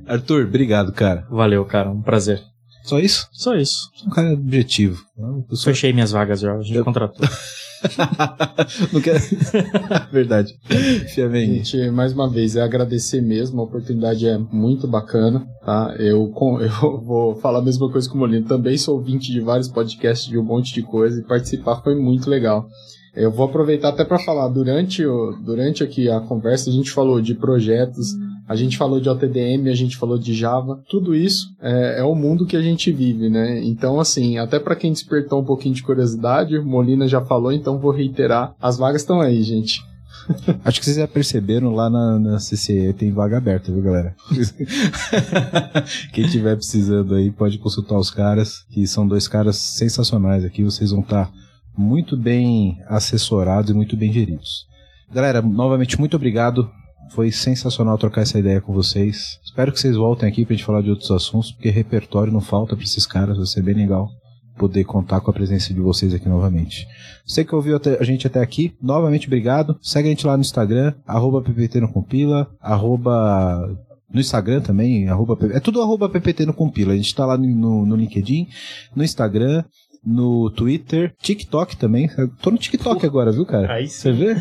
Arthur, obrigado, cara. Valeu, cara. Um prazer. Só isso? Só isso. Um cara objetivo. Eu sou- Fechei minhas vagas já. A gente contratou. Não quero... Verdade. Fia bem. Gente, mais uma vez, é agradecer mesmo, a oportunidade é muito bacana, tá? Eu, com- eu vou falar a mesma coisa que o Molino, também sou ouvinte de vários podcasts, de um monte de coisa, e participar foi muito legal. Eu vou aproveitar até para falar, durante, o, durante aqui a conversa, a gente falou de projetos, a gente falou de OTDM, a gente falou de Java, tudo isso é, é o mundo que a gente vive, né? Então, assim, até para quem despertou um pouquinho de curiosidade, o Molina já falou, então vou reiterar, as vagas estão aí, gente. Acho que vocês já perceberam lá na, na CCE tem vaga aberta, viu, galera? Quem tiver precisando aí pode consultar os caras, que são dois caras sensacionais aqui. Vocês vão estar muito bem assessorados e muito bem geridos. Galera, novamente, muito obrigado. Foi sensacional trocar essa ideia com vocês. Espero que vocês voltem aqui pra gente falar de outros assuntos, porque repertório não falta pra esses caras. Vai ser bem legal poder contar com a presença de vocês aqui novamente. Você que ouviu a gente até aqui, novamente obrigado. Segue a gente lá no Instagram, arroba PPT no Compila, arroba no Instagram também, arroba, é tudo arroba PPT no Compila. A gente tá lá no, no LinkedIn, no Instagram, no Twitter, TikTok também. Eu tô no TikTok agora, viu, cara? Aí Você vê?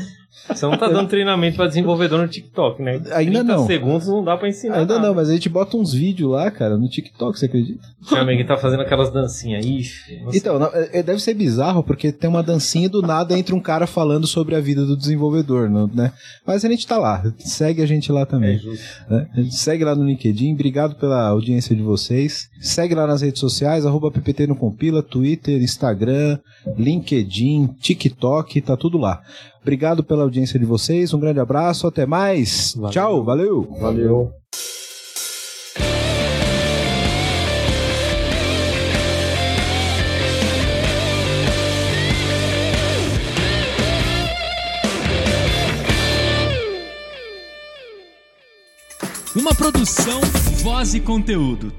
Você não tá dando treinamento pra desenvolvedor no TikTok, né? Ainda 30 não. segundos não dá pra ensinar. Ainda nada. não, mas a gente bota uns vídeos lá, cara, no TikTok, você acredita? Meu amigo tá fazendo aquelas dancinhas. Ixi. Então, não, é- é- deve ser bizarro, porque tem uma dancinha do nada entre um cara falando sobre a vida do desenvolvedor, né? Mas a gente tá lá, segue a gente lá É também. justo. né? A gente segue lá no LinkedIn, obrigado pela audiência de vocês. Segue lá nas redes sociais, arroba PPT no Compila, Twitter, Instagram, LinkedIn, TikTok, tá tudo lá. Obrigado pela audiência de vocês, um grande abraço, até mais. Valeu. Tchau, valeu. Valeu. Uma produção, voz e conteúdo.